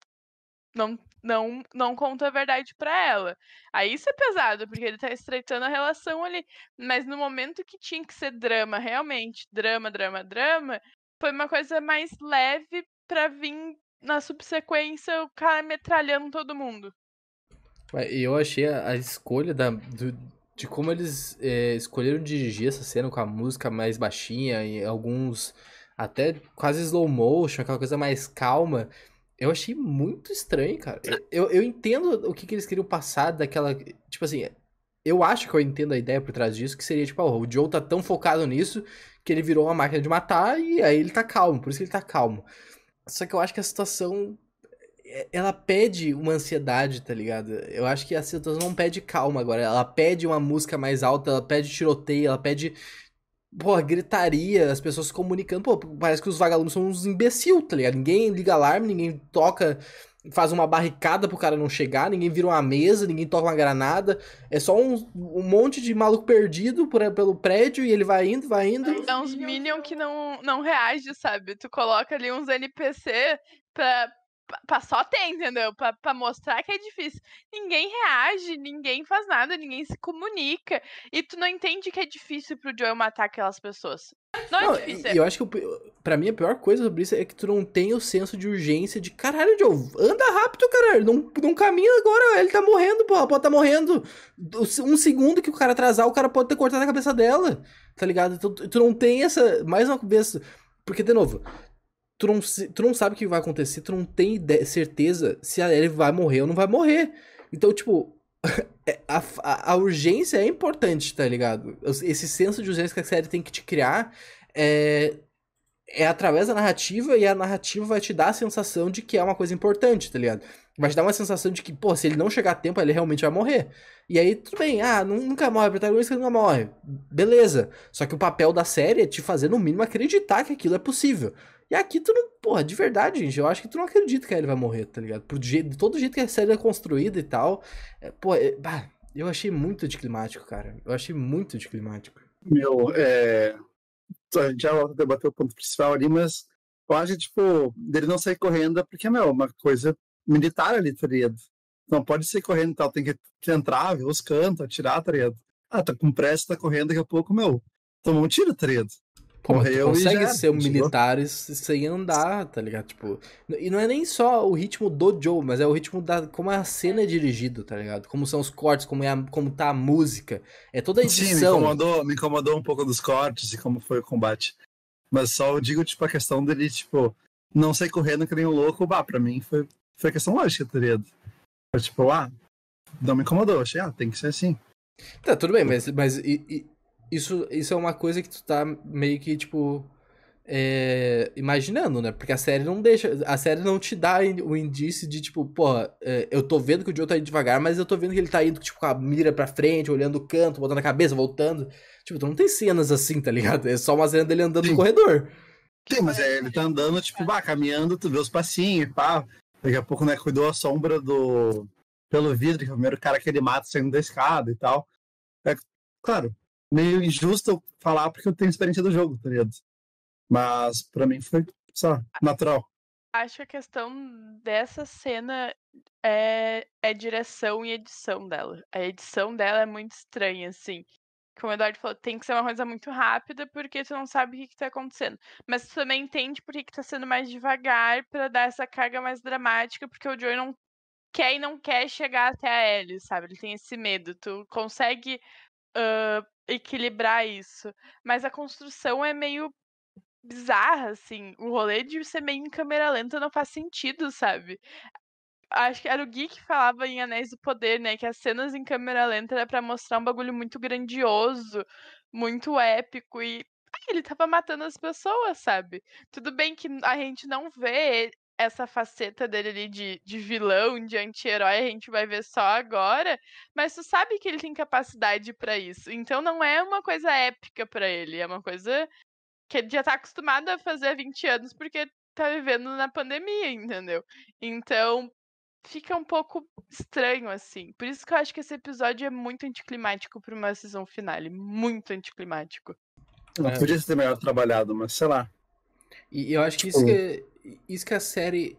não, não, não conta a verdade para ela. Aí isso é pesado, porque ele tá estreitando a relação ali. Mas no momento que tinha que ser drama, realmente, drama, drama, drama, foi uma coisa mais leve pra vir na subsequência o cara metralhando todo mundo. E eu achei a, a escolha da, do, de como eles é, escolheram dirigir essa cena com a música mais baixinha e alguns até quase slow motion, aquela coisa mais calma. Eu achei muito estranho, cara. Eu, eu entendo o que, que eles queriam passar daquela. Tipo assim, eu acho que eu entendo a ideia por trás disso, que seria tipo, oh, o Joe tá tão focado nisso que ele virou uma máquina de matar e aí ele tá calmo, por isso que ele tá calmo. Só que eu acho que a situação é, ela pede uma ansiedade, tá ligado? Eu acho que a situação não pede calma agora, ela pede uma música mais alta, ela pede tiroteio, ela pede Pô, gritaria, as pessoas se comunicando. Pô, parece que os vagalumes são uns imbecil, tá ligado? Ninguém liga alarme, ninguém toca faz uma barricada pro cara não chegar, ninguém vira uma mesa, ninguém toca uma granada. É só um, um monte de maluco perdido por, pelo prédio e ele vai indo, vai indo. É uns Minion que não, não reage, sabe? Tu coloca ali uns NPC pra, pra só ter, entendeu? Pra, pra mostrar que é difícil. Ninguém reage, ninguém faz nada, ninguém se comunica. E tu não entende que é difícil pro Joel matar aquelas pessoas. Não, é não é difícil. E eu acho que pra mim a pior coisa sobre isso é que tu não tem o senso de urgência de caralho, Joe, anda rápido, caralho. Não, não caminha agora, ele tá morrendo, porra, pode tá morrendo. Um segundo que o cara atrasar, o cara pode ter cortado a cabeça dela. Tá ligado? Tu, tu não tem essa. Mais uma vez. Porque, de novo, tu não, tu não sabe o que vai acontecer, tu não tem ideia, certeza se a Ellie vai morrer ou não vai morrer. Então, tipo, é, a, a, a, urgência é importante, tá ligado? Esse senso de urgência que a série tem que te criar é, é através da narrativa e a narrativa vai te dar a sensação de que é uma coisa importante, tá ligado? Vai te dar uma sensação de que, pô, se ele não chegar a tempo, ele realmente vai morrer. E aí, tudo bem, ah, nunca morre, o protagonista nunca morre. Beleza. Só que o papel da série é te fazer, no mínimo, acreditar que aquilo é possível. E aqui tu não, porra, de verdade, gente, eu acho que tu não acredita que ele vai morrer, tá ligado? Por jeito, de todo jeito que a série é construída e tal. É, pô, é, eu achei muito anticlimático, cara. Eu achei muito anticlimático. Meu, é. A gente já debateu o ponto principal ali, mas eu acho que, tipo, dele não sair correndo é porque, meu, uma coisa militar ali, tá ligado? Não pode sair correndo e tal, tem que entrar, ver os cantos, atirar, tá ligado? Ah, tá com pressa, tá correndo, daqui a pouco, meu, tomou um tiro, tá ligado? Pô, Correu consegue já, ser um militar sem andar, tá ligado? Tipo, e não é nem só o ritmo do Joe, mas é o ritmo da como a cena é dirigido, tá ligado? Como são os cortes, como, é a, como tá a música. É toda a edição. Sim, me incomodou, me incomodou um pouco dos cortes e como foi o combate. Mas só eu digo, tipo, a questão dele, tipo, não sair correndo que nem um louco, bah, pra mim foi, foi questão lógica, tá ligado? Foi tipo, ah, não me incomodou, achei, ah, tem que ser assim. Tá, tudo bem, mas, mas e, isso, isso é uma coisa que tu tá meio que, tipo, é, imaginando, né? Porque a série não deixa. A série não te dá o indício de, tipo, pô, é, eu tô vendo que o Joe tá indo devagar, mas eu tô vendo que ele tá indo, tipo, com a mira pra frente, olhando o canto, botando a cabeça, voltando. Tipo, tu não tem cenas assim, tá ligado? É só uma cena dele andando Sim. no corredor. Sim, mas é, ele tá andando, tipo, bah, caminhando, tu vê os passinhos, pá. Daqui a pouco, né, cuidou a sombra do. pelo vidro, que é o primeiro cara que ele mata saindo da escada e tal. É, claro, meio injusto falar porque eu tenho experiência do jogo, tá ligado? Mas pra mim foi só natural. Acho que a questão dessa cena é, é direção e edição dela. A edição dela é muito estranha, assim. Como o Eduardo falou, tem que ser uma coisa muito rápida porque tu não sabe o que, que tá acontecendo. Mas tu também entende por que, que tá sendo mais devagar para dar essa carga mais dramática, porque o Joey não quer e não quer chegar até a Ellie, sabe? Ele tem esse medo. Tu consegue uh, equilibrar isso. Mas a construção é meio bizarra, assim. O rolê de ser meio em câmera lenta não faz sentido, sabe? Acho que era o Gui que falava em Anéis do Poder, né? Que as cenas em câmera lenta era pra mostrar um bagulho muito grandioso, muito épico. E ele tava matando as pessoas, sabe? Tudo bem que a gente não vê essa faceta dele ali de, de vilão, de anti-herói, a gente vai ver só agora, mas tu sabe que ele tem capacidade para isso. Então não é uma coisa épica para ele, é uma coisa que ele já tá acostumado a fazer há 20 anos porque tá vivendo na pandemia, entendeu? Então fica um pouco estranho assim. Por isso que eu acho que esse episódio é muito anticlimático para uma season finale, muito anticlimático. Não é. podia ser melhor trabalhado, mas sei lá. E eu acho que isso que, isso que a série,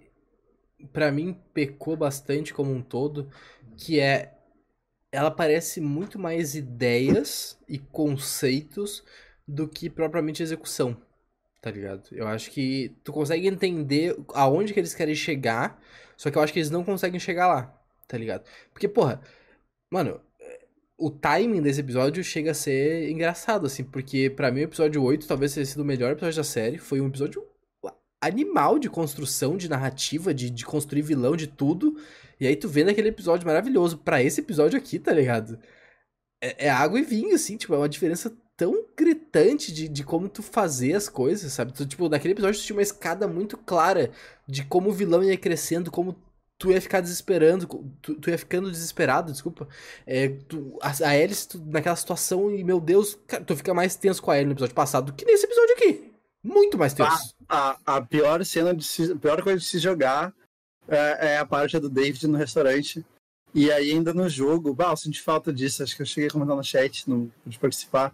para mim, pecou bastante como um todo, que é. Ela parece muito mais ideias e conceitos do que propriamente execução, tá ligado? Eu acho que tu consegue entender aonde que eles querem chegar, só que eu acho que eles não conseguem chegar lá, tá ligado? Porque, porra, mano, o timing desse episódio chega a ser engraçado, assim, porque para mim o episódio 8 talvez tenha sido o melhor episódio da série. Foi um episódio animal de construção, de narrativa, de, de construir vilão, de tudo. E aí tu vê naquele episódio maravilhoso. para esse episódio aqui, tá ligado? É, é, água e vinho, assim, tipo, é uma diferença tão gritante de, de como tu fazer as coisas, sabe? Tu, tipo, naquele episódio tu tinha uma escada muito clara de como o vilão ia crescendo, como tu ia ficar desesperando, tu, tu ia ficando desesperado, desculpa. É, tu, a, a Alice, tu, naquela situação, e meu Deus, tu fica mais tenso com a Ellie no episódio passado do que nesse episódio aqui. Muito mais tenso. A, a, a pior cena de se, a pior coisa de se jogar é, é, a parte do David no restaurante. E aí ainda no jogo, bah, eu senti falta disso, acho que eu cheguei a comentar no chat, não pude participar.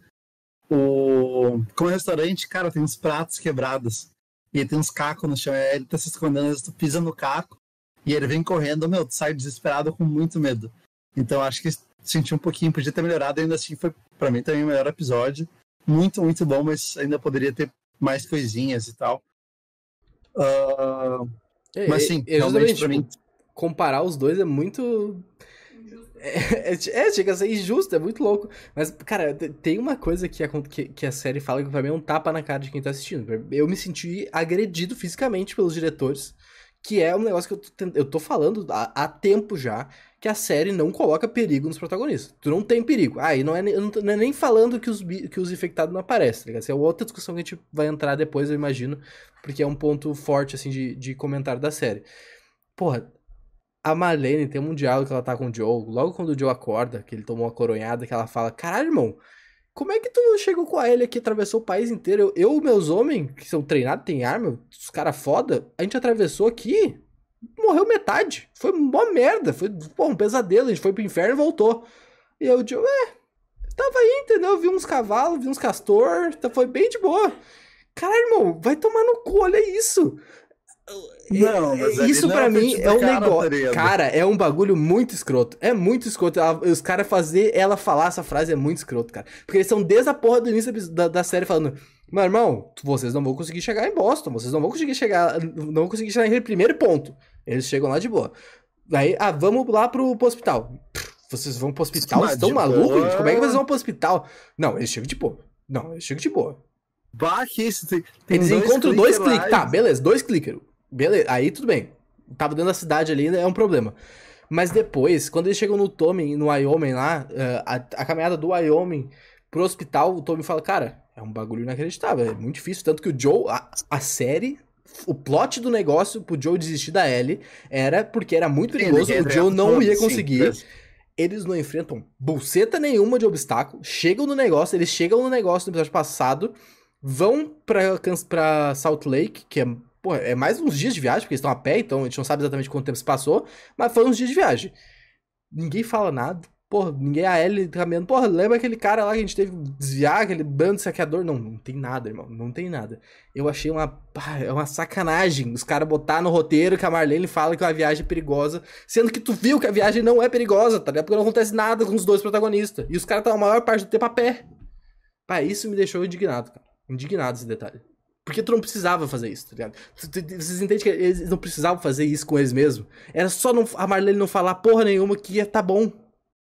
O... Como restaurante, cara, tem uns pratos quebrados. E tem uns cacos no chão. Ele tá se escondendo, tu pisa no caco e ele vem correndo, meu, tu sai desesperado com muito medo. Então acho que senti um pouquinho, podia ter melhorado, ainda assim foi para mim também o melhor episódio. Muito, muito bom, mas ainda poderia ter mais coisinhas e tal. Uh, é, mas sim, é, realmente pra mim. Comparar os dois é muito. É, é, é, chega a ser injusto, é muito louco. Mas, cara, tem uma coisa que a, que, que, a série fala que pra mim é um tapa na cara de quem tá assistindo. Eu me senti agredido fisicamente pelos diretores. Que é um negócio que eu tô, eu tô falando há, há tempo já que a série não coloca perigo nos protagonistas. Tu não tem perigo. Ah, e não é, não é nem falando que os, que os infectados não aparecem, tá ligado? Essa é outra discussão que a gente vai entrar depois, eu imagino, porque é um ponto forte, assim, de, de comentário da série. Porra, a Marlene tem um diálogo que ela tá com o Joe, logo quando o Joe acorda, que ele tomou uma coronhada, que ela fala, caralho, irmão, como é que tu chegou com a ele aqui, atravessou o país inteiro? Eu e meus homens, que são treinados, tem arma, os caras foda, a gente atravessou aqui, morreu metade. Foi uma merda. Foi pô, um pesadelo. A gente foi pro inferno e voltou. E eu, tipo, é. Tava aí, entendeu? Vi uns cavalos, vi uns castor. Tá, foi bem de boa. Caralho, irmão, vai tomar no cu, olha isso. Não, mas isso para mim é um negócio. Tá cara, é um bagulho muito escroto. É muito escroto. Os caras fazer ela falar essa frase é muito escroto, cara. Porque eles são desde a porra do início da, da série falando: Meu irmão, vocês não vão conseguir chegar em Boston. Vocês não vão conseguir chegar. Não vão conseguir chegar naquele primeiro ponto. Eles chegam lá de boa. Aí, ah, vamos lá pro, pro hospital. Vocês vão pro hospital? Vocês estão malucos? Como é que vocês vão pro hospital? Não, eles chegam de boa. Não, eles chegam de boa. Bah, que isso. Tem, tem eles dois encontram dois cliques. Tá, beleza, dois clickers. Beleza, aí tudo bem. Tava dentro da cidade ali, é um problema. Mas depois, quando eles chegam no Tommy, no Wyoming lá, eh, a, a caminhada do Wyoming pro hospital, o Tommy fala, cara, é um bagulho inacreditável, é muito difícil. Tanto que o Joe, a, a série o plot do negócio pro Joe desistir da Ellie era porque era muito perigoso, o Joe não ia conseguir. Sim, eles não enfrentam buceta nenhuma de obstáculo, chegam no negócio, eles chegam no negócio no episódio passado, vão pra, pra Salt Lake, que é, porra, é mais uns dias de viagem, porque eles estão a pé, então a gente não sabe exatamente quanto tempo se passou, mas foram uns dias de viagem. Ninguém fala nada, Porra, ninguém a L caminhando. Porra, lembra aquele cara lá que a gente teve que desviar, aquele bando de saqueador? Não, não tem nada, irmão. Não tem nada. Eu achei uma, é uma sacanagem os caras botar no roteiro que a Marlene fala que a viagem é perigosa, sendo que tu viu que a viagem não é perigosa, tá ligado? Porque não acontece nada com os dois protagonistas. E os caras estão a maior parte do tempo a pé. Pá, isso me deixou indignado, cara. Indignado esse detalhe. Porque tu não precisava fazer isso, tá ligado? Vocês entendem que eles não precisavam fazer isso com eles mesmos? Era só não, a Marlene não falar porra nenhuma que ia tá bom.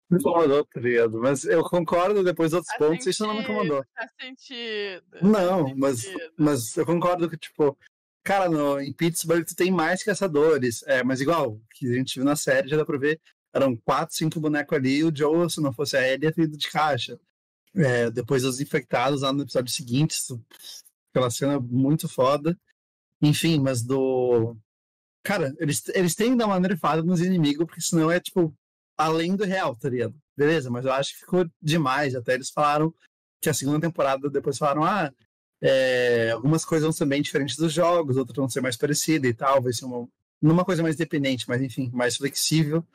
Me incomodou, tá ligado? Mas eu concordo depois dos outros faz pontos, sentido, isso não me incomodou. Faz sentido. Não, mas, sentido. mas eu concordo que, tipo, cara, no, em Pittsburgh tu tem mais caçadores. É, mas igual, que a gente viu na série, já dá pra ver, eram quatro, cinco bonecos ali, e o Joe, se não fosse a Ellie, ia ter ido de caixa. É, depois os infectados lá no episódio seguinte, aquela cena muito foda. Enfim, mas do. Cara, eles, eles têm que dar uma nerfada nos inimigos, porque senão é, tipo, além do real, tá ligado? Beleza, mas eu acho que ficou demais. Até eles falaram que a segunda temporada depois falaram, ah, é, algumas coisas vão ser bem diferentes dos jogos, outras vão ser mais parecidas e tal, vai ser uma, numa coisa mais dependente, mas enfim, mais flexível.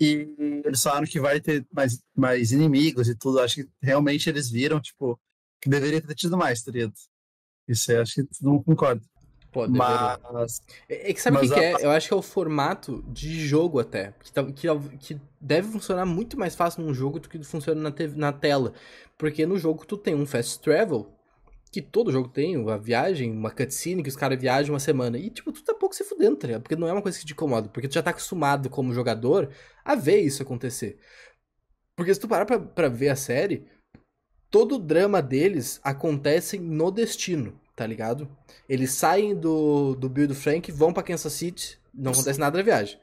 E eles falaram que vai ter mais, mais inimigos e tudo. Acho que realmente eles viram, tipo, que deveria ter tido mais, tá? Isso eu acho que não concordo. Pô, mas... É, é que sabe o que, que, é? Eu acho que é o formato de jogo até. Que, tá, que, que deve funcionar muito mais fácil num jogo do que funciona na, te, na tela. Porque no jogo tu tem um fast travel, que todo jogo tem, uma viagem, uma cutscene que os caras viajam uma semana. E, tipo, tu tá pouco se fudendo, tá ligado? Porque não é uma coisa que te incomoda. Porque tu já tá acostumado como jogador a ver isso acontecer. Porque se tu parar pra, pra ver a série, todo o drama deles acontece no destino tá ligado? Eles saem do, do Bill do Frank, vão pra Kansas City, não acontece nada na viagem.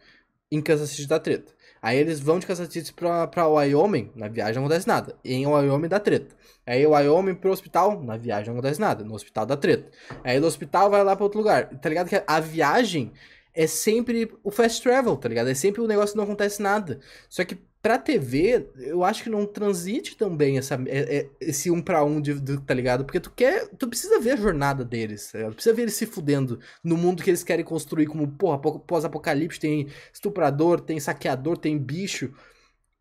Em Kansas City dá treta. Aí eles vão de Kansas City pra, pra Wyoming, na viagem não acontece nada. Em Wyoming dá treta. Aí Wyoming pro hospital, na viagem não acontece nada. No hospital dá treta. Aí do hospital vai lá pra outro lugar. Tá ligado que a viagem é sempre o fast travel, tá ligado? É sempre o negócio que não acontece nada. Só que pra TV, eu acho que não transite tão bem essa, é, é, esse um pra um, de, de, tá ligado? Porque tu quer. Tu precisa ver a jornada deles, tá Tu precisa ver eles se fudendo no mundo que eles querem construir como, porra, pós-apocalipse, tem estuprador, tem saqueador, tem bicho.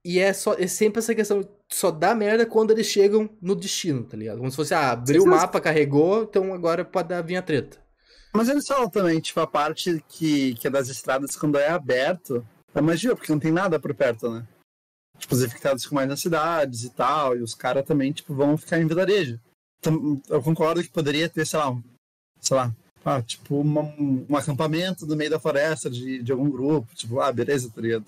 E é só é sempre essa questão, só dá merda quando eles chegam no destino, tá ligado? Como se fosse, ah, abriu o mapa, carregou, então agora pode dar, vir a treta. Mas eles falam também, tipo, a parte que, que é das estradas quando é aberto, é magia, porque não tem nada por perto, né? Tipo, os infectados ficam mais nas cidades e tal, e os caras também, tipo, vão ficar em vilarejo. Então, eu concordo que poderia ter, sei lá, um, sei lá, ah, tipo, uma, um acampamento no meio da floresta de, de algum grupo, tipo, ah, beleza, tá ligado?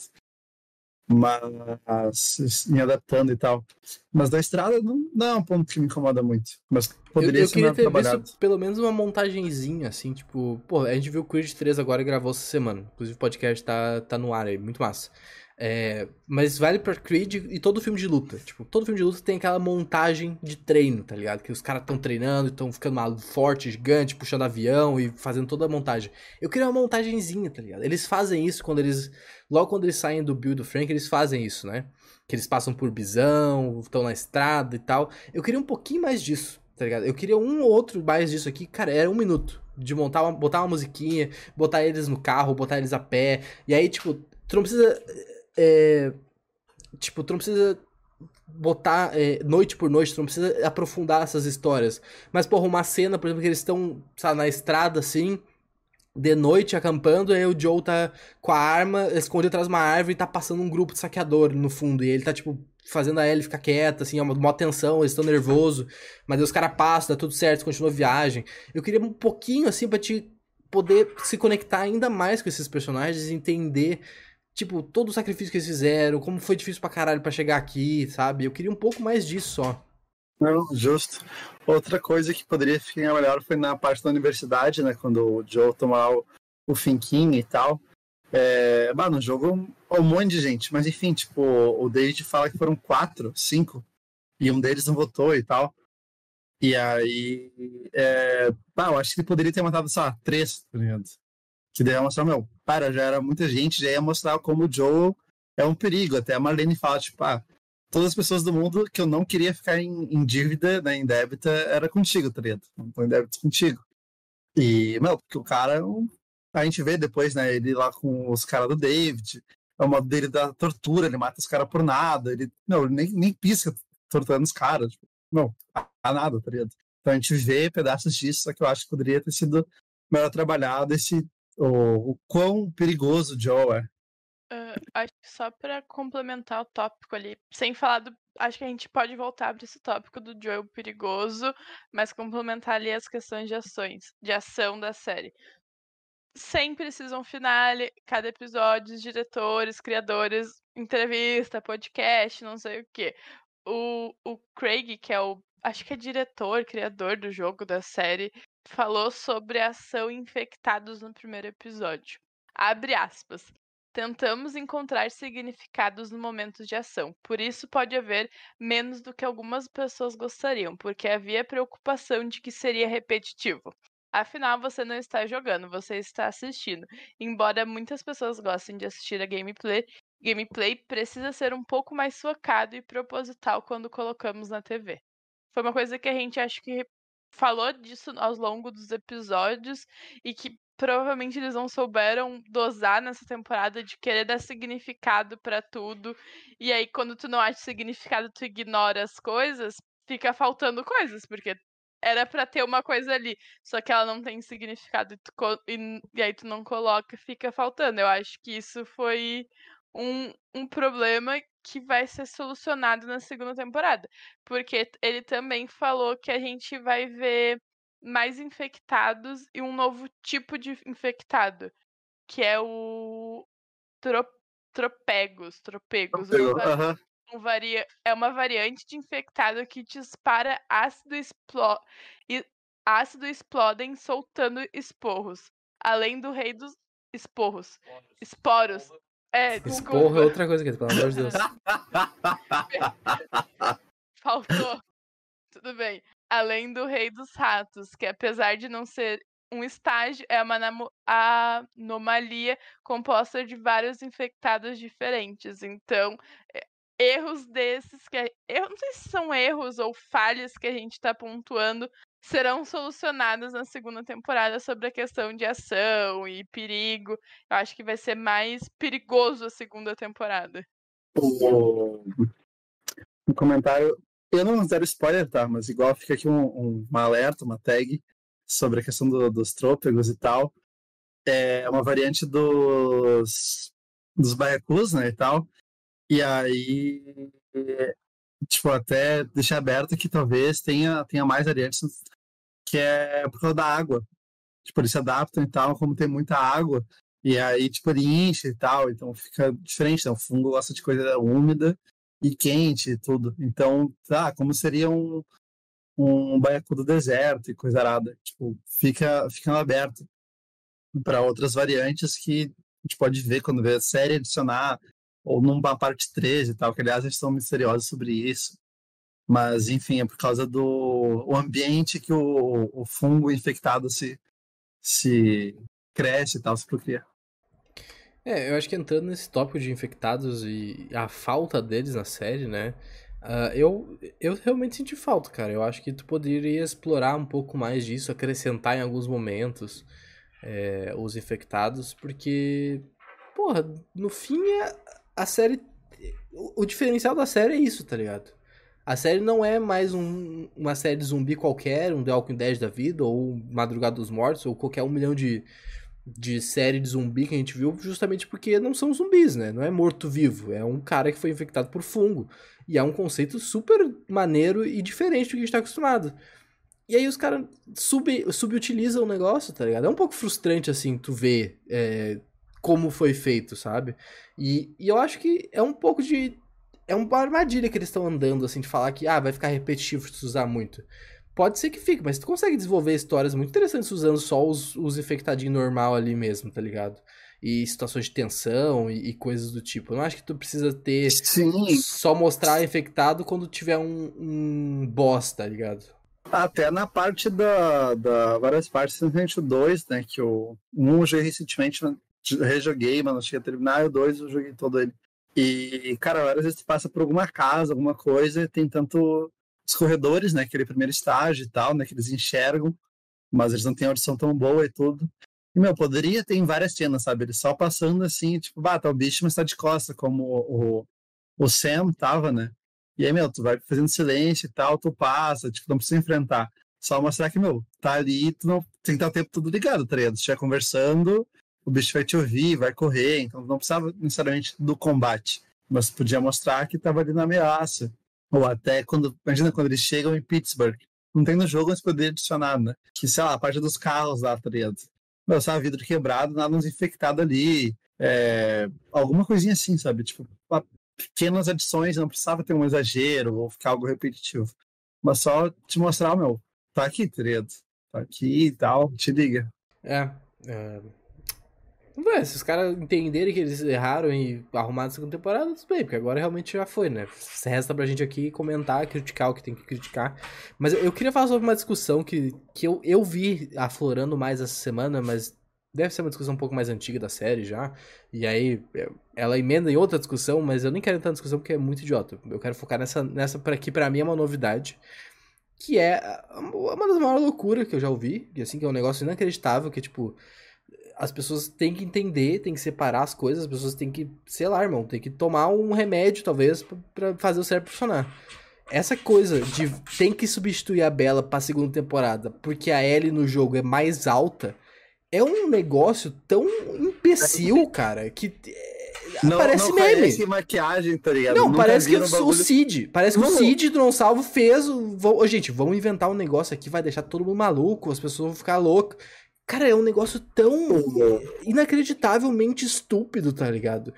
Mas me adaptando e tal. Mas da estrada não, não é um ponto que me incomoda muito. Mas poderia eu, eu ser queria ter visto pelo menos uma montagenzinha, assim, tipo, pô, a gente viu o Creed 3 agora e gravou essa semana. Inclusive o podcast tá, tá no ar aí, muito massa. É, mas vale pra Creed e todo filme de luta. Tipo, todo filme de luta tem aquela montagem de treino, tá ligado? Que os caras estão treinando, estão ficando mal, forte, gigante, puxando avião e fazendo toda a montagem. Eu queria uma montagenzinha, tá ligado? Eles fazem isso quando eles. Logo quando eles saem do Bill do Frank, eles fazem isso, né? Que eles passam por bisão, estão na estrada e tal. Eu queria um pouquinho mais disso, tá ligado? Eu queria um ou outro mais disso aqui. Cara, era um minuto. De montar uma, botar uma musiquinha, botar eles no carro, botar eles a pé. E aí, tipo, tu não precisa é, tipo, tu não precisa botar é, noite por noite, tu não precisa aprofundar essas histórias. Mas, porra, uma cena, por exemplo, que eles estão, na estrada assim, de noite acampando, aí o Joe tá com a arma escondido atrás de uma árvore e tá passando um grupo de saqueador no fundo. E ele tá, tipo, fazendo a Ellie ficar quieta, assim, é uma, uma tensão, eles estão nervosos. Mas aí os caras passam, dá tudo certo, continua a viagem. Eu queria um pouquinho, assim, pra te poder se conectar ainda mais com esses personagens e entender tipo, todo o sacrifício que eles fizeram, como foi difícil pra caralho pra chegar aqui, sabe? Eu queria um pouco mais disso só. Não, justo. Outra coisa que poderia ficar melhor foi na parte da universidade, né? Quando o Joe tomar o, o Finkin e tal. É, mano, no jogo um monte de gente, mas enfim, tipo, o David fala que foram quatro, cinco, e um deles não votou e tal. E aí, é, bah, eu acho que ele poderia ter matado, sei lá, três, tá ligado? Que daí ia mostrar, meu, para, já era muita gente, já ia mostrar como o Joe é um perigo. Até a Marlene fala, tipo, ah, todas as pessoas do mundo que eu não queria ficar em, em dívida, né, em débita, era contigo, tá? Não tô em débito contigo. E, meu, porque o cara, a gente vê depois, né, ele lá com os caras do David, é o modo dele da tortura, ele mata os caras por nada, ele não, ele nem, nem pisca torturando os caras. Tipo, não, há nada, tá ligado? Então a gente vê pedaços disso, só que eu acho que poderia ter sido melhor trabalhado esse o, o quão perigoso o Joe é. Uh, acho que só para complementar o tópico ali, sem falar do. Acho que a gente pode voltar para esse tópico do Joel perigoso, mas complementar ali as questões de ações, de ação da série. Sempre season finale, cada episódio, os diretores, criadores, entrevista, podcast, não sei o quê. O, o Craig, que é o. Acho que é diretor, criador do jogo, da série, falou sobre a ação infectados no primeiro episódio. Abre aspas. Tentamos encontrar significados no momento de ação, por isso pode haver menos do que algumas pessoas gostariam, porque havia preocupação de que seria repetitivo. Afinal, você não está jogando, você está assistindo. Embora muitas pessoas gostem de assistir a gameplay, gameplay precisa ser um pouco mais focado e proposital quando colocamos na TV. Foi uma coisa que a gente acho que falou disso ao longo dos episódios e que provavelmente eles não souberam dosar nessa temporada de querer dar significado para tudo. E aí, quando tu não acha significado, tu ignora as coisas, fica faltando coisas, porque era para ter uma coisa ali, só que ela não tem significado e, tu, e, e aí tu não coloca, fica faltando. Eu acho que isso foi um, um problema que vai ser solucionado na segunda temporada. Porque ele também falou que a gente vai ver mais infectados e um novo tipo de infectado, que é o tro tropegos, tropegos. Tropego, uh -huh. um varia é uma variante de infectado que dispara ácido explo e ácido explodem soltando esporros, além do rei dos esporros, esporos. É, é outra coisa que pelo amor de Deus. Faltou. Tudo bem além do Rei dos Ratos, que apesar de não ser um estágio, é uma anomalia composta de vários infectados diferentes. Então, é, erros desses que eu não sei se são erros ou falhas que a gente está pontuando serão solucionadas na segunda temporada sobre a questão de ação e perigo. Eu acho que vai ser mais perigoso a segunda temporada. Um comentário eu não zero spoiler, tá? Mas igual fica aqui um, um, alerta, uma tag sobre a questão do, dos trôpegos e tal. É uma variante dos, dos baiacus, né, e tal. E aí, tipo, até deixar aberto que talvez tenha, tenha mais variantes que é por causa da água. Tipo, eles se adaptam e tal, como tem muita água, e aí, tipo, ele enche e tal, então fica diferente, né? O fungo gosta de coisa úmida e quente e tudo. Então, tá, como seria um, um baiacu do deserto e coisa arada. Tipo, fica, fica aberto para outras variantes que a gente pode ver quando vê a série adicionar, ou numa parte 13 e tal, que aliás eles são misteriosos sobre isso. Mas, enfim, é por causa do o ambiente que o, o fungo infectado se, se cresce e tal, se procria. É, eu acho que entrando nesse tópico de infectados e a falta deles na série, né? Uh, eu, eu realmente senti falta, cara. Eu acho que tu poderia explorar um pouco mais disso, acrescentar em alguns momentos é, os infectados, porque, porra, no fim a, a série. O, diferencial da série é isso, tá ligado? A série não é mais um, uma série de zumbi qualquer, um The Walking Dead da vida, ou Madrugada dos Mortos, ou qualquer um milhão de de série de zumbi que a gente viu, justamente porque não são zumbis, né? Não é morto-vivo, é um cara que foi infectado por fungo. E é um conceito super maneiro e diferente do que a gente tá acostumado. E aí os caras sub, subutilizam o negócio, tá ligado? É um pouco frustrante, assim, tu ver é, como foi feito, sabe? E, e eu acho que é um pouco de. É uma armadilha que eles estão andando, assim, de falar que ah, vai ficar repetitivo se usar muito. Pode ser que fique, mas tu consegue desenvolver histórias muito interessantes usando só os, os infectadinhos normal ali mesmo, tá ligado? E situações de tensão e, e, coisas do tipo. Eu não acho que tu precisa ter Sim. só mostrar infectado quando tiver um, um boss, tá ligado? Até na parte da, da várias partes, simplesmente o 2, né? Que o um eu joguei recentemente, rejoguei, mas não cheguei a terminar, e o 2 eu joguei todo ele. E, cara, várias vezes tu passa por alguma casa, alguma coisa, tem tanto os corredores, né? Aquele primeiro estágio e tal, né? Que eles enxergam, mas eles não têm audição tão boa e tudo. E, meu, poderia ter várias cenas, sabe? Ele só passando assim, tipo, bah, tá o bicho, mas tá de costa, como o, o, o Sam tava, né? E aí, meu, tu vai fazendo silêncio e tal, tu passa, tipo, não precisa enfrentar. Só mostrar que, meu, tá ali, tu não tem que estar o tempo todo ligado, tá ligado? Se estiver conversando, o bicho vai te ouvir, vai correr, então não precisava necessariamente do combate, mas podia mostrar que tava ali na ameaça. Ou até quando, imagina quando eles chegam em Pittsburgh, não tem no jogo, mas poderia adicionar, né? Que, sei lá, a parte dos carros lá, tá ligado? Meu, sabe, vidro quebrado, nada nos infectado ali, é, alguma coisinha assim, sabe? Tipo, pequenas adições, não precisava ter um exagero ou ficar algo repetitivo. Mas só te mostrar, meu, tá aqui, tredo. Tá aqui e tal, te liga. É. é... Ué, se os caras entenderem que eles erraram e arrumaram a segunda temporada, tudo bem, porque agora realmente já foi, né? Resta pra gente aqui comentar, criticar o que tem que criticar. Mas eu, queria falar sobre uma discussão que, que eu, eu vi aflorando mais essa semana, mas deve ser uma discussão um pouco mais antiga da série já. E aí ela emenda em outra discussão, mas eu nem quero entrar na discussão porque é muito idiota. Eu quero focar nessa, nessa que para mim é uma novidade, que é uma das maiores loucuras que eu já ouvi, e assim que é um negócio inacreditável, que tipo as pessoas têm que entender, têm que separar as coisas, as pessoas têm que, sei lá, irmão, tem que tomar um remédio talvez para fazer o cérebro funcionar. Essa coisa de tem que substituir a Bela pra segunda temporada porque a Ellie no jogo é mais alta, é um negócio tão imbecil, cara, que é, não, parece não meme. Parece maquiagem, tá ligado? Não, Nunca parece que o, o Cid, parece que não. o Cid do Não Salvo fez o... gente, vamos inventar um negócio aqui, vai deixar todo mundo maluco, as pessoas vão ficar loucas. Cara, é um negócio tão inacreditavelmente estúpido, tá ligado?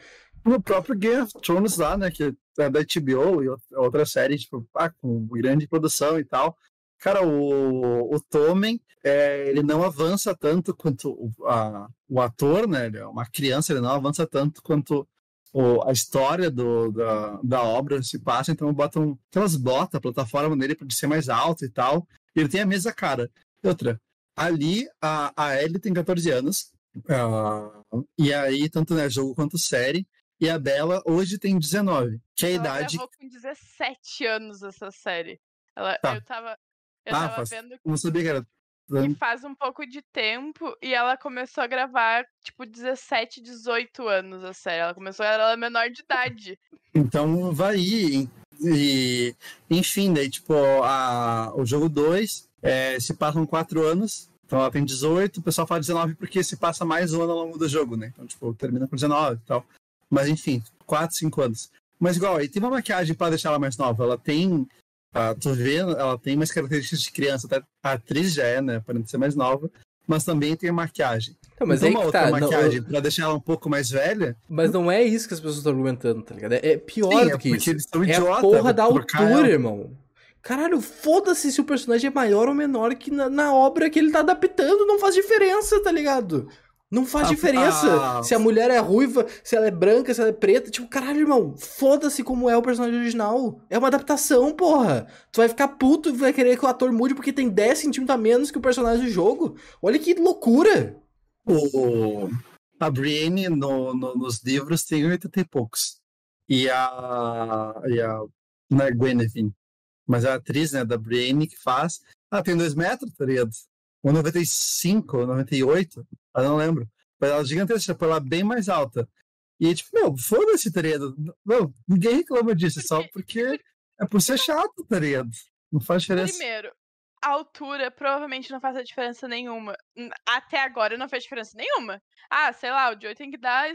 No próprio Game of Thrones lá, né, que é da HBO e outra série, tipo, ah, com grande produção e tal. Cara, o, o Tommen, é, ele não avança tanto quanto o, a, o ator, né? Ele é uma criança, ele não avança tanto quanto o, a história do, da, da obra se passa, então botam aquelas botas, a plataforma nele para ser mais alto e tal. Ele tem a mesma cara. E outra, ali a, a Ellie tem 14 anos, uh, e aí, tanto né, jogo quanto série, e a Bela hoje tem 19, que é a Ela idade. Ela com 17 anos essa série. Ela, tá. Eu tava, eu ah, tava faz... vendo. Não sabia que era. E faz um pouco de tempo e ela começou a gravar, tipo, 17, 18 anos a série. Ela começou, ela era menor de idade. Então vai. E, enfim, daí, tipo, a, o jogo 2 é, se passam 4 anos. Então ela tem 18, o pessoal fala 19 porque se passa mais um ano ao longo do jogo, né? Então, tipo, termina com 19 e tal. Mas enfim, 4, 5 anos. Mas igual, aí tem uma maquiagem para deixar ela mais nova. Ela tem Uh, tu vê, ela tem mais características de criança, até a atriz já é, né? Para ser mais nova, mas também tem a maquiagem. Não, mas então, uma outra tá, maquiagem não, pra deixar ela um pouco mais velha. Mas não é isso que as pessoas estão argumentando, tá ligado? É pior Sim, do é que isso. Eles são é idiota, a porra da altura, irmão. Caralho, foda-se se o personagem é maior ou menor que na, na obra que ele tá adaptando, não faz diferença, tá ligado? Não faz ah, diferença ah, se a mulher é ruiva, se ela é branca, se ela é preta. Tipo, caralho, irmão, foda-se como é o personagem original. É uma adaptação, porra. Tu vai ficar puto e vai querer que o ator mude porque tem 10 centímetros a menos que o personagem do jogo. Olha que loucura. O... A Brienne no, no, nos livros tem 80 e poucos. E a. E a. É Gwenevin. Mas a atriz, né, da Brienne que faz. Ela tem 2 metros, tá ligado? 1,95, 98. Eu não lembro. Mas ela é gigantesca, tipo, ela é bem mais alta. E, tipo, meu, foda-se, tá ligado? Não, ninguém reclama disso, porque... só porque é por ser chato, tá ligado? Não faz diferença. Primeiro, a altura provavelmente não faz diferença nenhuma. Até agora não fez diferença nenhuma. Ah, sei lá, o Joey tem que dar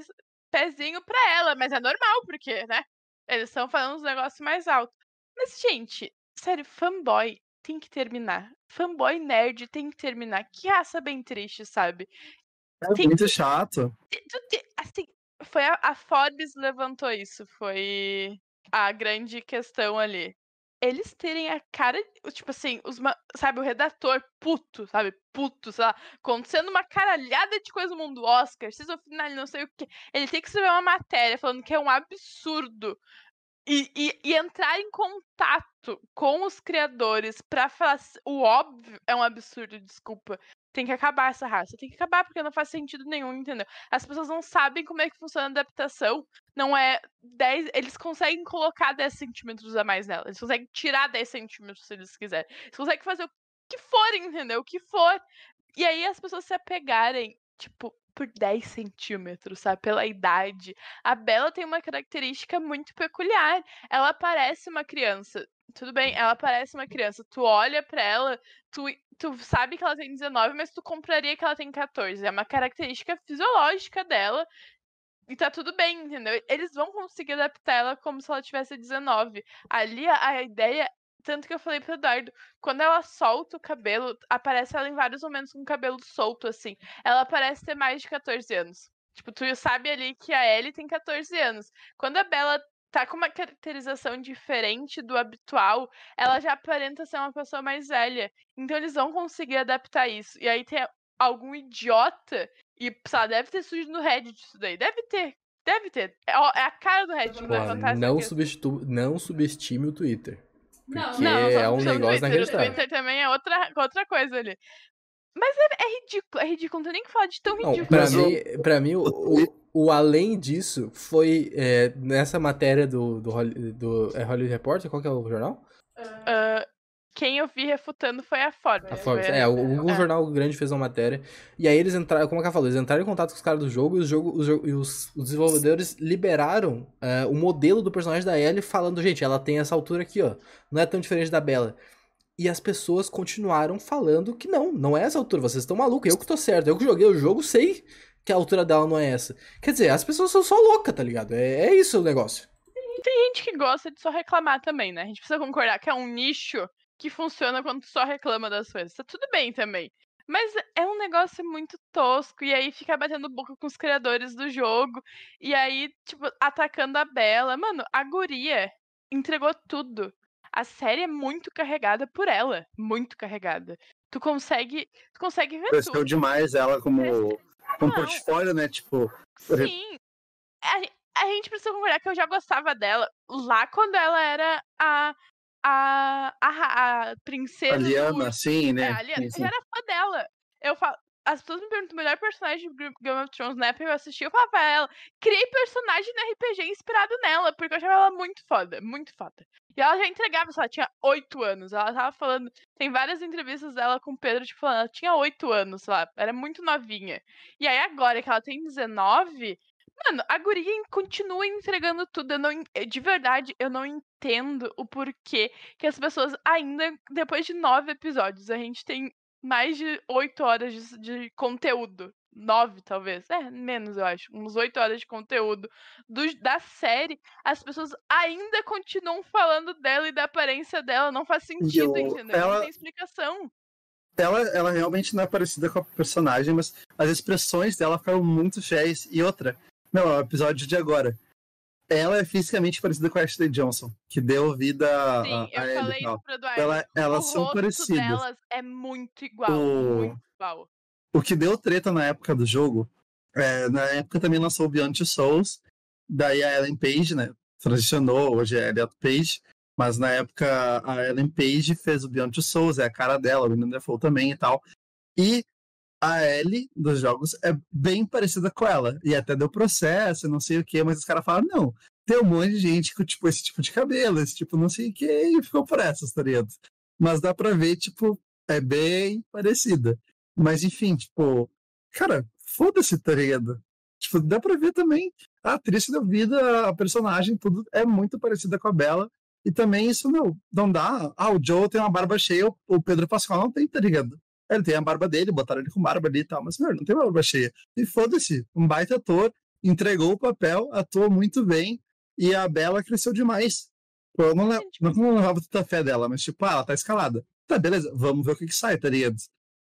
pezinho pra ela, mas é normal, porque, né? Eles estão falando uns negócios mais altos. Mas, gente, sério, fanboy tem que terminar. Fanboy nerd tem que terminar. Que raça bem triste, sabe? É tem muito que... chato. Assim, foi a, a Forbes levantou isso, foi a grande questão ali. Eles terem a cara, tipo assim, os, sabe, o redator puto, sabe, puto, sei lá, acontecendo uma caralhada de coisa no mundo Oscar, season final, não sei o que. Ele tem que escrever uma matéria falando que é um absurdo e, e, e, entrar em contato com os criadores pra falar o óbvio é um absurdo, desculpa. Tem que acabar essa raça. Tem que acabar porque não faz sentido nenhum, entendeu? As pessoas não sabem como é que funciona a adaptação. Não é 10. Eles conseguem colocar 10 centímetros a mais nela. Eles conseguem tirar 10 centímetros se eles quiserem. Eles conseguem fazer o que for, entendeu? O que for. E aí as pessoas se apegarem tipo, por 10 centímetros, sabe? Pela idade. A Bela tem uma característica muito peculiar. Ela parece uma criança. Tudo bem, ela parece uma criança. Tu olha pra ela, tu, tu sabe que ela tem 19, mas tu compraria que ela tem 14. É uma característica fisiológica dela. E tá tudo bem, entendeu? Eles vão conseguir adaptar ela como se ela tivesse 19. Ali a ideia tanto que eu falei pro Eduardo, quando ela solta o cabelo, aparece ela em vários momentos com o cabelo solto, assim. Ela parece ter mais de 14 anos. Tipo, tu sabe ali que a Ellie tem 14 anos. Quando a Bella tá com uma caracterização diferente do habitual, ela já aparenta ser uma pessoa mais velha. Então eles vão conseguir adaptar isso. E aí tem algum idiota, e sei deve ter surgido no Reddit isso daí. Deve ter. Deve ter. É, é a cara do Reddit. não, substitu... não subestime o Twitter. Porque não, não, é um negócio inacreditável. O Twitter também é outra, outra coisa ali. Mas é, é, ridículo, é ridículo, não tem nem que falar de tão ridículo. Não, pra, mim, pra mim, o, o, o, além disso foi é, nessa matéria do, do, do é Hollywood Reporter, qual que é o jornal? Uh, quem eu vi refutando foi a Forbes. A Forbes, é, o, é. jornal grande fez uma matéria. E aí eles entraram, como a Ká falou, eles entraram em contato com os caras do jogo e, os, jogo, os, os, os desenvolvedores liberaram uh, o modelo do personagem da Ellie falando, gente, ela tem essa altura aqui, ó. Não é tão diferente da Bella. E as pessoas continuaram falando que não, não é essa altura, vocês estão malucos, eu que tô certo. Eu que joguei o jogo sei que a altura dela não é essa. Quer dizer, as pessoas são só loucas, tá ligado? É, é isso o negócio. Tem gente que gosta de só reclamar também, né? A gente precisa concordar que é um nicho que funciona quando tu só reclama das coisas. Tá tudo bem também. Mas é um negócio muito tosco. E aí fica batendo boca com os criadores do jogo. E aí, tipo, atacando a Bela. Mano, a guria entregou tudo. A série é muito carregada por ela. Muito carregada. Tu consegue. Tu consegue ver Cresceu tudo. demais ela como, como portfólio, né? Tipo. Sim. A, a gente precisa concordar que eu já gostava dela lá quando ela era a a, a, a princesa. A Liana, do... sim, né? É, a Liana. Sim, sim. Eu era fã dela. Eu falo, as pessoas me perguntam o melhor personagem de Game of Thrones na época eu assisti, eu falava pra ela, criei personagem no RPG inspirado nela, porque eu achava ela muito foda, muito foda. E ela já entregava, ela tinha oito anos. Ela tava falando. Tem várias entrevistas dela com o Pedro, tipo, falando, ela tinha oito anos, sei lá, era muito novinha. E aí, agora que ela tem 19, Mano, a guria continua entregando tudo. Eu não, eh, de verdade, eu não entendo o porquê que as pessoas ainda, depois de nove episódios, a gente tem mais de oito horas de, de, conteúdo. Nove, talvez. É, menos, eu acho. Uns oito horas de conteúdo do, da série. As pessoas ainda continuam falando dela e da aparência dela. Não faz sentido, eu, entendeu? Ela... Não tem explicação ela, ela realmente não é parecida com a personagem, mas as expressões dela foram muito fiéis. E outra, não, é o episódio de agora. Ela é fisicamente parecida com a Ashley Johnson, que deu vida Sim, a, a eu falei isso pro Eduardo. Ela, elas o são parecidas. delas é muito igual, o... muito igual. O que deu treta na época do jogo, é, na época também lançou o Beyond Two Souls, daí a Ellen Page, né, transicionou, hoje é Elliot Page, mas na época a Ellen Page fez o Beyond Two Souls, é a cara dela, o William Defoe também e tal. E a Ellie dos jogos é bem parecida com ela. E até deu processo, não sei o que, mas os caras falam, não, tem um monte de gente com, tipo, esse tipo de cabelo, esse tipo não sei o que, e ficou por essas, tá ligado? Mas dá pra ver, tipo, é bem parecida. Mas enfim, tipo, cara, foda-se, tá ligado? Tipo, dá pra ver também a atriz da vida, a personagem, tudo é muito parecida com a Bela. E também isso, meu, não dá. Ah, o Joe tem uma barba cheia, o Pedro Pascal não tem, tá ligado? Ele tem a barba dele, botaram ele com barba ali e tal, mas, meu, não tem barba cheia. E foda-se, um baita ator, entregou o papel, atuou muito bem, e a Bela cresceu demais. Eu não, levo, não, não levava tanta fé dela, mas tipo, ah, ela tá escalada. Tá, beleza, vamos ver o que, que sai, tá ligado?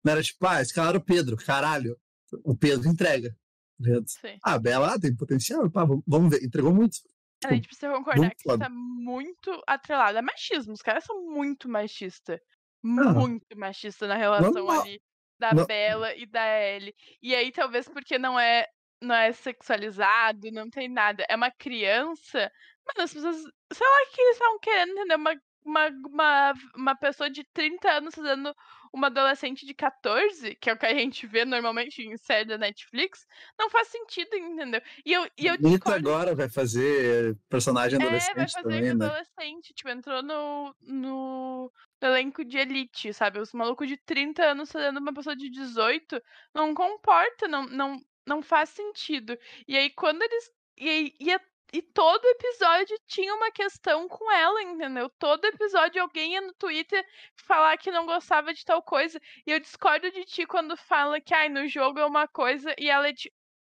Não era tipo, ah, escalaram o Pedro, caralho. O Pedro entrega. Tá ah, a Bela ah, tem potencial, pá, vamos ver, entregou muito. A gente precisa concordar que isso tá muito atrelado a machismo. Os caras são muito machistas muito machista na relação ali da não. Bela e da Ellie. E aí, talvez porque não é não é sexualizado, não tem nada. É uma criança. Mano, as pessoas. Sei lá que eles estavam querendo, entender Uma, uma, uma, uma pessoa de 30 anos fazendo uma adolescente de 14, que é o que a gente vê normalmente em série da Netflix, não faz sentido, entendeu? E eu, e eu discordo... agora vai fazer personagem adolescente é, vai fazer também, né? adolescente, tipo, entrou no, no, elenco de elite, sabe? Os malucos de 30 anos fazendo uma pessoa de 18 não comporta, não, não, não faz sentido. E aí, quando eles. E, e, e todo episódio tinha uma questão com ela, entendeu? Todo episódio alguém ia no Twitter falar que não gostava de tal coisa. E eu discordo de ti quando fala que ai, no jogo é uma coisa e ela é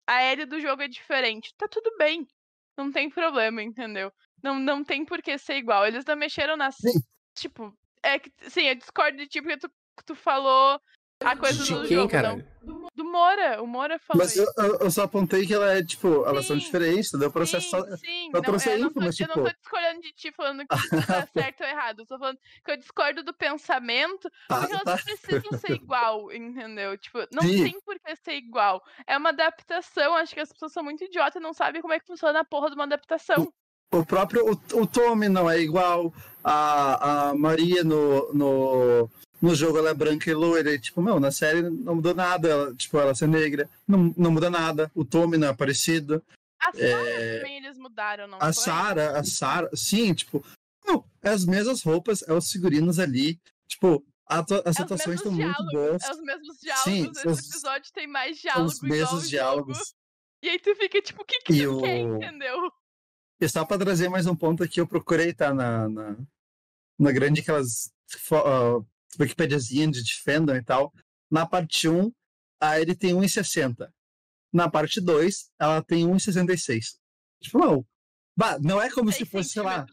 a Ellie do jogo é diferente. Tá tudo bem. Não tem problema, entendeu? Não, não tem por que ser igual. Eles não mexeram nas. Sim. Tipo, é que. Sim, eu discordo de ti porque tu, tu falou a coisa de do quem, jogo. cara? Do, do Moura. O Moura falou. Mas eu, eu, só apontei que ela é, tipo, elas são diferentes, entendeu? O processo sim, só. sim. Eu Não, trouxe eu, aí, não tô, mas, eu não tipo- tô discordando de ti falando que tá certo ou errado. Eu tô falando que eu discordo do pensamento, Ah, porque elas tá. não precisam ser igual, entendeu? Tipo, não Sim. tem por que ser igual. É uma adaptação. Acho que as pessoas são muito idiotas e não sabem como é que funciona a porra de uma adaptação. O próprio. O, o Tommy não é igual. A, a Maria no, no, no jogo ela é branca e loira. E, tipo, meu, na série não mudou nada. Ela, tipo, ela ser negra. Não, não muda nada. O Tommy não é parecido. A Sarah É, também eles mudaram, não A foi? Sarah, a Sarah, sim, tipo, não, é as mesmas roupas, é os figurinos ali, tipo, atua- as É atuações estão muito diálogos, boas, É os mesmos diálogos. Sim, Esse os- episódio tem mais são diálogo os mesmos jogo. diálogos. E aí tu fica tipo, o que que E tu quer, o- entendeu? E só pra trazer mais um ponto aqui, eu procurei, tá, na, na, na grande aquelas uh, Wikipediazinha de Defendam e tal, na parte 1, a ele tem 1,60. Na parte 2, ela tem 1,66. Tipo, não, bah, não é como se fosse, sei lá.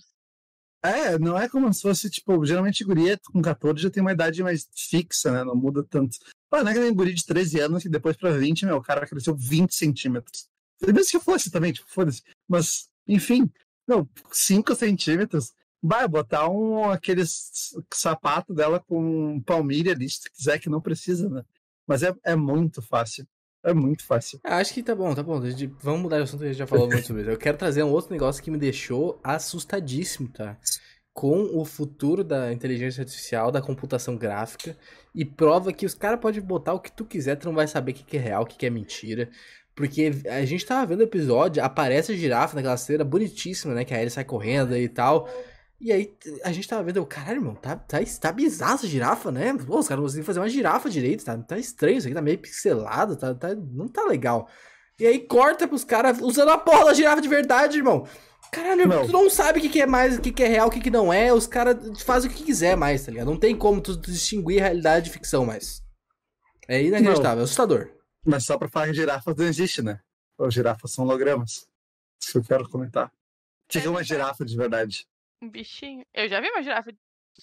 É, não é como se fosse, tipo, geralmente guria com 14 já tem uma idade mais fixa, né? Não muda tanto. Ah, não é que nem guri de 13 anos e depois pra 20, meu, o cara cresceu 20 centímetros. Mesmo que fosse também, tipo, foda-se. Mas, enfim, não, 5 centímetros. Vai botar um, aqueles sapato dela com palmilha ali, se quiser, que não precisa, né? Mas é, é muito fácil. É muito fácil. Ah, acho que tá bom, tá bom. Gente- Vamos mudar de assunto, a gente já falou muito sobre isso. Eu quero trazer um outro negócio que me deixou assustadíssimo, tá? Com o futuro da inteligência artificial, da computação gráfica, e prova que os caras podem botar o que tu quiser, tu não vai saber o que que é real, o que que é mentira. Porque a gente tava vendo o episódio, aparece a girafa naquela cena bonitíssima, né? Que a Ellie sai correndo e tal. E aí a gente tava vendo, eu, caralho, irmão, tá, tá, tá bizarra essa girafa, né? Pô, os caras não conseguiram fazer uma girafa direito, tá, tá estranho isso aqui, tá meio pixelado, tá, tá, não tá legal. E aí corta pros caras usando a porra da girafa de verdade, irmão. Caralho, Não. tu não sabe o que, que é mais, o que, que é real, o que, que não é, os caras fazem o que quiser mais, tá ligado? Não tem como tu, tu distinguir realidade de ficção mais. É inacreditável, é assustador. Mas só pra falar que girafas não existe, né? Os girafas são hologramas. Isso que eu quero comentar. O que é uma girafa de verdade? Um bichinho. Eu já vi uma girafa.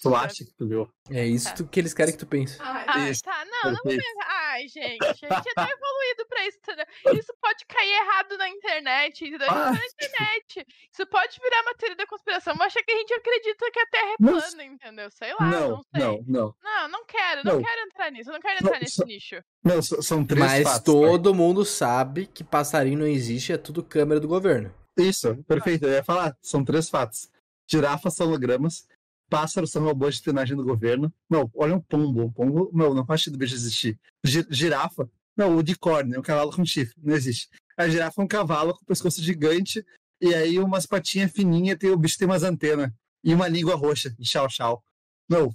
Tu acha que tu viu? É isso Tá. que eles querem que tu pense. Ai, Isso, tá, não, não perfeito. Ai, gente, a gente é tão evoluído pra isso, entendeu? Isso pode cair errado na internet, entendeu? Isso Ah. na internet. Isso pode virar uma teoria da conspiração, mas acha que a gente acredita que a Terra é Mas- plana, entendeu? Sei lá, não, Não, sei. não, não. Não, não quero, não, Não. quero entrar nisso, eu não quero Não, entrar nesse só- nicho. Não, são três Mas fatos. tá? todo mundo sabe que passarinho não existe, é tudo câmera do governo. Isso, perfeito. Eu ia falar. São três fatos. Girafas são hologramas. Pássaros são robôs de espionagem do governo. Não, olha um pombo. Um pombo, não, não faz sentido o bicho existir. Gi- Girafa. Não, o unicórnio, é um cavalo com chifre. Não existe. A girafa é um cavalo com pescoço gigante. E aí umas patinhas fininhas, tem, o bicho tem umas antenas. E uma língua roxa, de chau-chau. Não,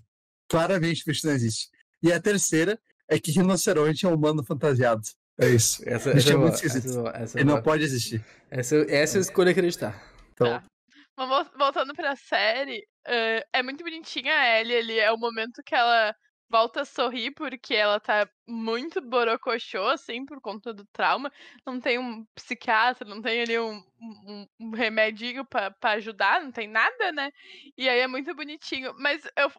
claramente o bicho não existe. E a terceira é que rinoceronte é um humano fantasiado. É isso. Essa, essa é é muito boa, esquisito. essa é é Ele não boa. pode existir. Essa, essa eu escolho acreditar. Então, Tá. Mas voltando pra série, eh, é muito bonitinha a Ellie ali. É o momento que ela volta a sorrir, porque ela tá muito borocochô, assim, por conta do trauma. Não tem um psiquiatra, não tem ali um, um, um remedinho pra, pra ajudar, não tem nada, né? E aí é muito bonitinho. Mas eu,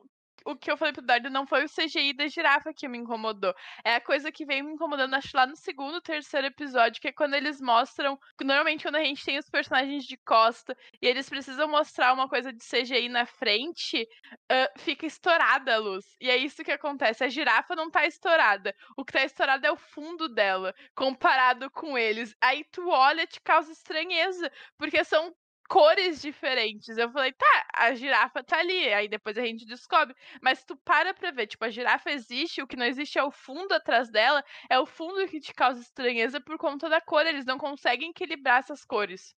o que eu falei pro Dardo não foi o CGI da girafa que me incomodou. É a coisa que vem me incomodando, acho, lá no segundo, terceiro episódio, que é quando eles mostram. Normalmente, quando a gente tem os personagens de costa e eles precisam mostrar uma coisa de CGI na frente, ah, fica estourada a luz. E é isso que acontece. A girafa não tá estourada. O que tá estourado é o fundo dela, comparado com eles. Aí tu olha, te causa estranheza, porque são cores diferentes. Eu falei, tá, a girafa tá ali. Aí depois a gente descobre. Mas tu para pra ver, tipo, a girafa existe, o que não existe é o fundo atrás dela, é o fundo que te causa estranheza por conta da cor. Eles não conseguem equilibrar essas cores.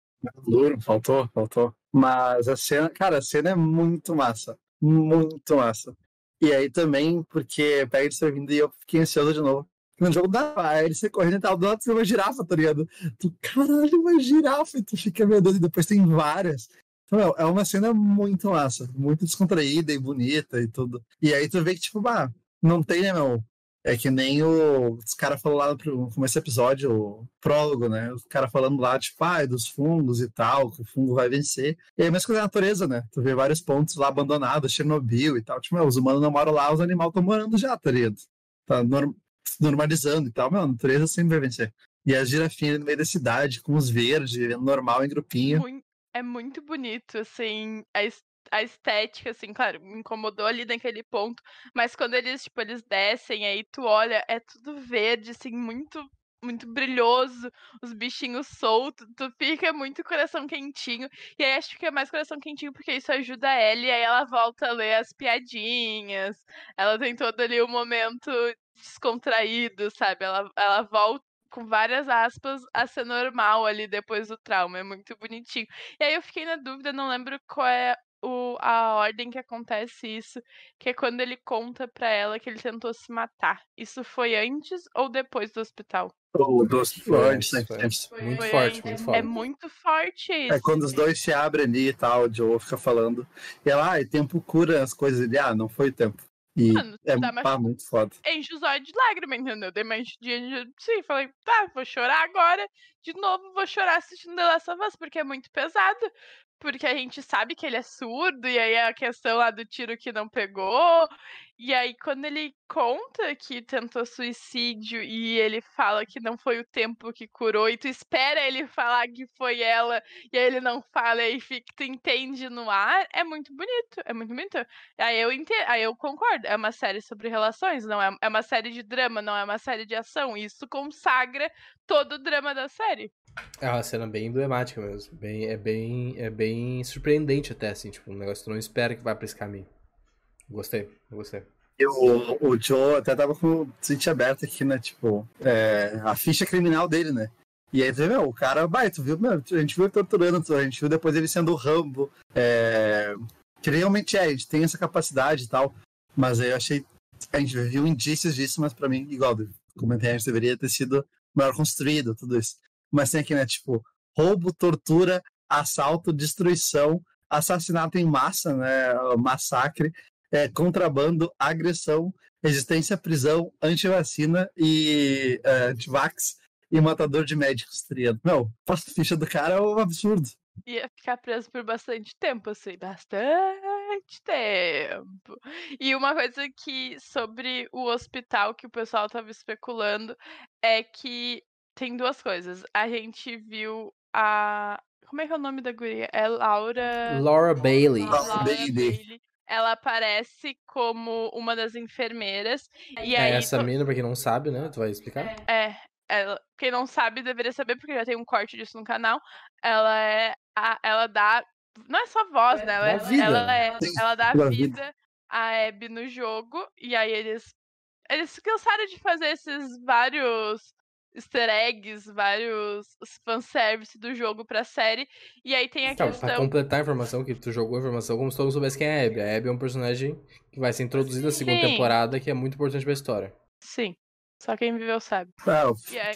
Duro, faltou, faltou. Mas a cena, cara, a cena é muito massa. Muito massa. E aí também, porque pega ele servindo e eu fiquei ansioso de novo. No jogo da ele você correndo e tal, do lado tem uma girafa, tá ligado? Tu, caralho, uma girafa, e tu fica, meu Deus, e depois tem várias. Então, é uma cena muito massa, muito descontraída e bonita e tudo. E aí tu vê que, tipo, bah, não tem, né, meu? É que nem o, os caras falaram lá no começo do episódio, o prólogo, né? Os caras falando lá, tipo, ah, dos fungos e tal, que o fungo vai vencer. E aí, a mesma coisa da natureza, né? Tu vê vários pontos lá abandonados, Chernobyl e tal. Tipo, meu, os humanos não moram lá, os animais estão morando já, tá ligado? Tá norm normalizando e tal. Meu, a natureza sempre vai vencer. E as girafinhas no meio da cidade, com os verdes, normal em grupinho. É muito bonito, assim, a, a estética, assim, claro, me incomodou ali naquele ponto, mas quando eles, tipo, eles descem, aí tu olha, é tudo verde, assim, muito muito brilhoso, os bichinhos soltos, tu fica muito coração quentinho. E aí acho que é mais coração quentinho porque isso ajuda ela e aí ela volta a ler as piadinhas. Ela tem todo ali o um momento descontraído, sabe? Ela, ela volta com várias aspas a ser normal ali depois do trauma. É muito bonitinho. E aí eu fiquei na dúvida, não lembro qual é o, a ordem que acontece isso, que é quando ele conta pra ela que ele tentou se matar. Isso foi antes ou depois do hospital? O do hospital antes, né? Muito foi forte, muito forte. É muito forte isso. É quando os dois se abrem ali e tal, o Joe fica falando. E ela, ah, tempo cura as coisas. Ele, ah, não foi tempo. E Mano, é tá, pá, muito foda. Enche os olhos de lágrima, entendeu? Dei mais dia de. Sim, falei, tá, vou chorar agora. De novo, vou chorar assistindo The Last of Us, porque é muito pesado porque a gente sabe que ele é surdo, e aí é a questão lá do tiro que não pegou. E aí, quando ele conta que tentou suicídio e ele fala que não foi o tempo que curou, e tu espera ele falar que foi ela, e aí ele não fala, e fica, tu entende no ar, é muito bonito, é muito bonito. Aí eu, ente... aí eu concordo, é uma série sobre relações, não é, é uma série de drama, não é uma série de ação. Isso consagra todo o drama da série. É uma cena bem emblemática mesmo. Bem, é, bem, é bem surpreendente até, assim, tipo, um negócio que tu não espera que vá pra esse caminho. Gostei, gostei. E o, o Joe até tava com o site aberto aqui, né? Tipo, é, a ficha criminal dele, né? E aí, meu, o cara, vai, tu viu, meu, a gente viu ele torturando, a gente viu depois ele sendo o Rambo. É, que realmente é, a gente tem essa capacidade e tal. Mas aí eu achei. A gente viu indícios disso, mas pra mim, igual, comentei, a gente deveria ter sido melhor construído, tudo isso mas tem aqui, né? Tipo, roubo, tortura, assalto, destruição, assassinato em massa, né? Massacre, é, contrabando, agressão, resistência à prisão, antivacina e uh, antivax e matador de médicos, triado. Tá Meu, faço ficha do cara é um absurdo. Ia ficar preso por bastante tempo, assim, bastante tempo. E uma coisa que sobre o hospital que o pessoal tava especulando é que tem duas coisas. A gente viu a. Como é que é o nome da guria? É Laura. Laura Bailey. Laura Bailey. Ela aparece como uma das enfermeiras. E é aí, essa mina, pra quem não sabe, né? Tu vai explicar? É. Ela, quem não sabe deveria saber, porque já tem um corte disso no canal. Ela é. A, ela dá. Não é só voz, né? Ela, é, ela, é, ela dá vida a Abby no jogo. E aí eles. Eles cansaram de fazer esses vários easter eggs, vários fanservice do jogo pra série. E aí tem a então, questão. Pra completar a informação, que tu jogou a informação como se todo soubesse quem é a Abby. A Abby é um personagem que vai ser introduzido na segunda Sim. temporada, que é muito importante pra história. Sim. Só quem viveu sabe. É, aí...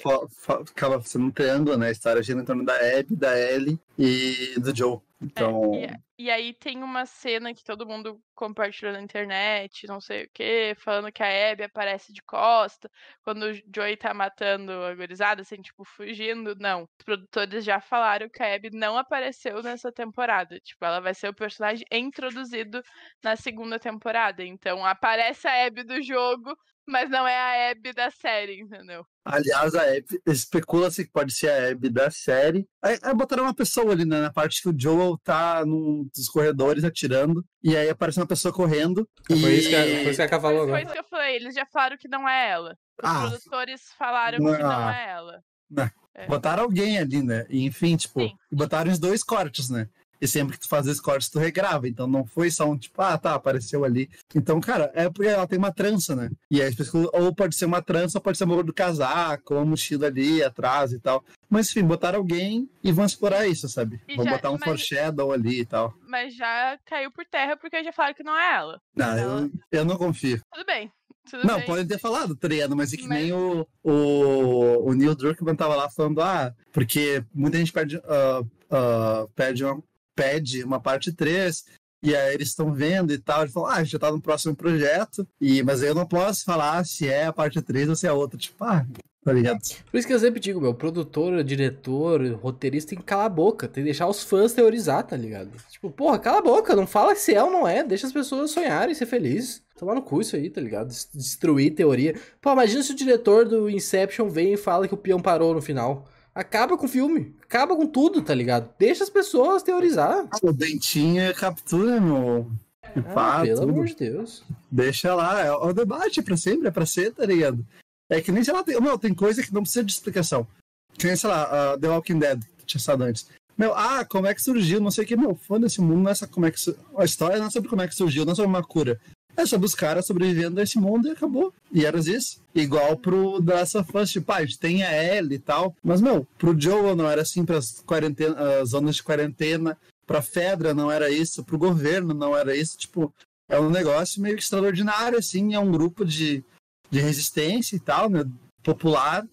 acaba sendo um triângulo, né? A história gira em torno da Abby, da Ellie e do Joe. Então. É, e, aí tem uma cena que todo mundo compartilhou na internet, não sei o que, falando que a Abby aparece de costa, quando o Joey tá matando a gurizada, assim, tipo, fugindo. Não. Os produtores já falaram que a Abby não apareceu nessa temporada. Tipo, ela vai ser o personagem introduzido na segunda temporada. Então aparece a Abby do jogo, mas não é a Abby da série, entendeu? Aliás, a Abby, especula-se que pode ser a Abby da série. Aí botaram uma pessoa ali, né, na parte que o Joel tá num dos corredores atirando, e aí aparece uma pessoa correndo. Foi, e... isso que a, foi isso que a falou agora. Foi isso que eu falei, eles já falaram que não é ela. Os ah, produtores falaram não, que não é ela. Não. É. Botaram alguém ali, né? E, enfim, tipo, Sim. botaram os dois cortes, né? E sempre que tu faz esse corte, tu regrava. Então não foi só um tipo, ah, tá, apareceu ali. Então, cara, é porque ela tem uma trança, né? E aí, ou pode ser uma trança, ou pode ser uma do casaco, uma mochila ali atrás e tal. Mas enfim, botaram alguém e vão explorar isso, sabe? E vão já, botar um mas... foreshadow ali e tal. Mas já caiu por terra porque já falaram que não é ela. Não, ela... Eu, eu não confio. Tudo bem. Tudo não, bem. podem ter falado, tá Mas é que mas... nem o, o, o Neil Druckmann tava lá falando, ah, porque muita gente perde, uh, uh, perde, uma, pede uma parte 3, e aí eles estão vendo e tal. Ele falou, ah, já tá no próximo projeto, e, mas eu não posso falar se é a parte 3 ou se é a outra. Tipo, ah, tá ligado? Por isso que eu sempre digo, meu, produtor, diretor, roteirista tem que calar a boca, tem que deixar os fãs teorizar, tá ligado? Tipo, porra, cala a boca, não fala se é ou não é, deixa as pessoas sonharem, ser felizes. Tomar no cu isso aí, tá ligado? Destruir teoria. Pô, imagina se o diretor do Inception vem e fala que o peão parou no final. Acaba com o filme. Acaba com tudo, tá ligado? Deixa as pessoas teorizar. O dentinho captura, meu. Ah, pá, pelo tudo. amor de Deus. Deixa lá. É o debate é pra sempre, é pra ser, tá ligado? É que nem, sei lá, tem, meu, tem coisa que não precisa de explicação. Que nem, sei lá, uh, The Walking Dead, que tinha estado antes. Meu, ah, como é que surgiu? Não sei o que, meu, foda-se, o mundo não é como é que. A história não é sobre como é que surgiu, não é sobre uma cura. É sobre os caras sobrevivendo a esse mundo e acabou. E era isso. Igual pro The Last of Us, tipo, ah, a gente tem a Ellie e tal. Mas, meu, pro Joel não era assim pras quarentena, uh, zonas de quarentena. Pra Fedra não era isso. Pro governo não era isso. Tipo, é um negócio meio extraordinário, assim. É um grupo de, de resistência e tal, né? Popular.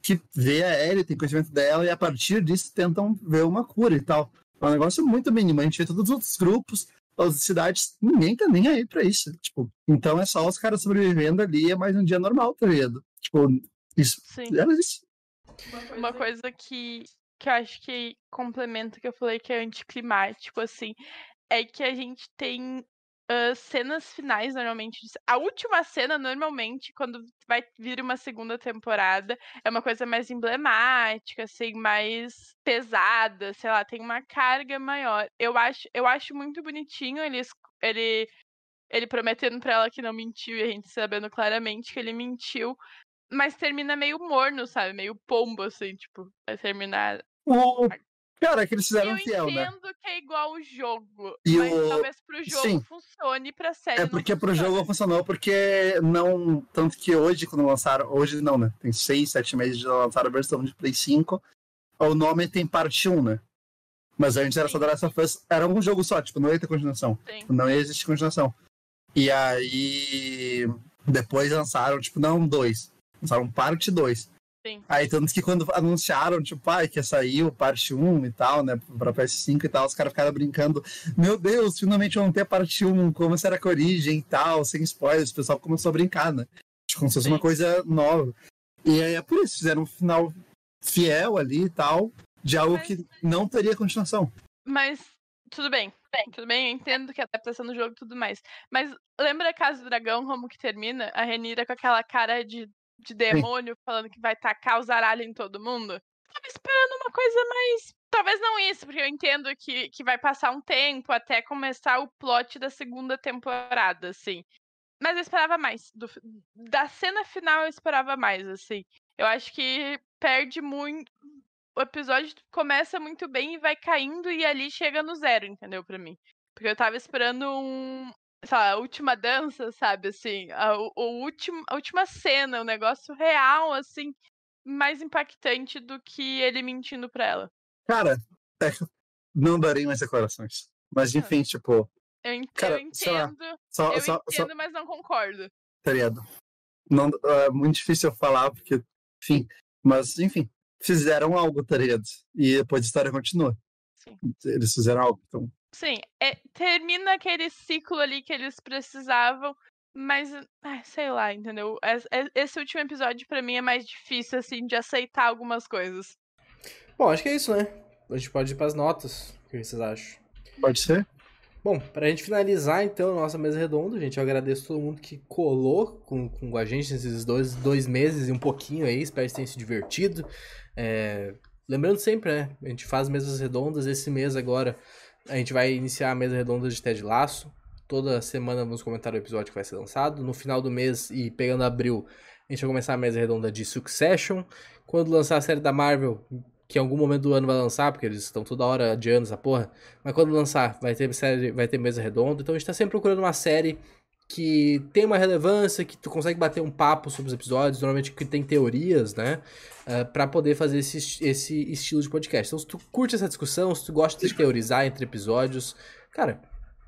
Que vê a Ellie, tem conhecimento dela. E a partir disso tentam ver uma cura e tal. É um negócio muito mínimo. A gente vê todos os outros grupos as cidades, ninguém tá nem aí pra isso. Tipo, então é só os caras sobrevivendo ali, é mais um dia normal, tá ligado? Tipo, isso. Sim. Era isso. Uma coisa que, que eu acho que complementa o que eu falei que é anticlimático, assim, é que a gente tem uh, cenas finais, normalmente. A última cena, normalmente, quando vai vir uma segunda temporada, é uma coisa mais emblemática, assim, mais pesada, sei lá, tem uma carga maior. Eu acho, eu acho muito bonitinho ele, ele, ele prometendo pra ela que não mentiu e a gente sabendo claramente que ele mentiu. Mas termina meio morno, sabe? Meio pombo, assim, tipo, vai terminar. O, Cara, é que eles fizeram eu fiel, né? Eu entendo que é igual o jogo, e mas o... talvez pro jogo Sim. funcione pra série É porque pro jogo funcionou, porque não... Tanto que hoje, quando lançaram... Hoje não, né? Tem seis, sete meses de lançar a versão de Play 5. O nome tem parte 1, né? Mas antes era só The Last of Us. Era um jogo só, tipo, não ia ter continuação. Sim. Não ia existir continuação. E aí... Depois lançaram, tipo, não dois. Lançaram parte 2. Sim. Aí, tanto que quando anunciaram, tipo, pai, que ia sair o parte 1 e tal, né, pra PS5 e tal, os caras ficaram brincando, meu Deus, finalmente vão ter a parte 1, como será que a origem e tal, sem spoilers, o pessoal começou a brincar, né? Como se fosse uma coisa nova. E aí é por isso, fizeram um final fiel ali e tal, de algo Mas... que não teria continuação. Mas, tudo bem, bem, tudo bem, eu entendo que a adaptação do jogo e tudo mais. Mas lembra a Casa do Dragão, como que termina? A Renira com aquela cara de de demônio Sim. falando que vai tacar os aralhos em todo mundo. Tava esperando uma coisa mais. Talvez não isso, porque eu entendo que, que vai passar um tempo até começar o plot da segunda temporada, assim. Mas eu esperava mais. Do, da cena final eu esperava mais, assim. Eu acho que perde muito. O episódio começa muito bem e vai caindo e ali chega no zero, entendeu? Pra mim. Porque eu tava esperando um, a última dança, sabe, assim, a, o, o último, a última cena, o um negócio real, assim, mais impactante do que ele mentindo pra ela. Cara, é, não darei mais declarações. Mas enfim, tipo. Eu, ent cara, eu entendo. Só, eu só, entendo, só, mas não concordo. Tá ligado? Não, é muito difícil eu falar, porque, enfim. Mas, enfim, fizeram algo, tá ligado? E depois a história continua. Sim. Eles fizeram algo, então Sim, é, termina aquele ciclo ali que eles precisavam, mas, ai, sei lá, entendeu? Esse último episódio para mim é mais difícil, assim, de aceitar algumas coisas. Bom, acho que é isso, né? A gente pode ir pras notas. O que vocês acham? Pode ser? Bom, pra gente finalizar, então, a nossa mesa redonda, gente, eu agradeço todo mundo que colou com, com a gente nesses dois, dois meses e um pouquinho aí, espero que tenham se divertido. É... Lembrando sempre, né? A gente faz mesas redondas esse mês agora. A gente vai iniciar a mesa redonda de Ted Laço. Toda semana vamos comentar o episódio que vai ser lançado. No final do mês e pegando abril, a gente vai começar a mesa redonda de Succession. Quando lançar a série da Marvel, que em algum momento do ano vai lançar, porque eles estão toda hora adiando essa porra. Mas quando lançar, vai ter série, vai ter mesa redonda. Então a gente tá sempre procurando uma série que tem uma relevância, que tu consegue bater um papo sobre os episódios, normalmente que tem teorias, né? Uh, para poder fazer esse, esse estilo de podcast. Então, se tu curte essa discussão, se tu gosta de teorizar entre episódios, cara,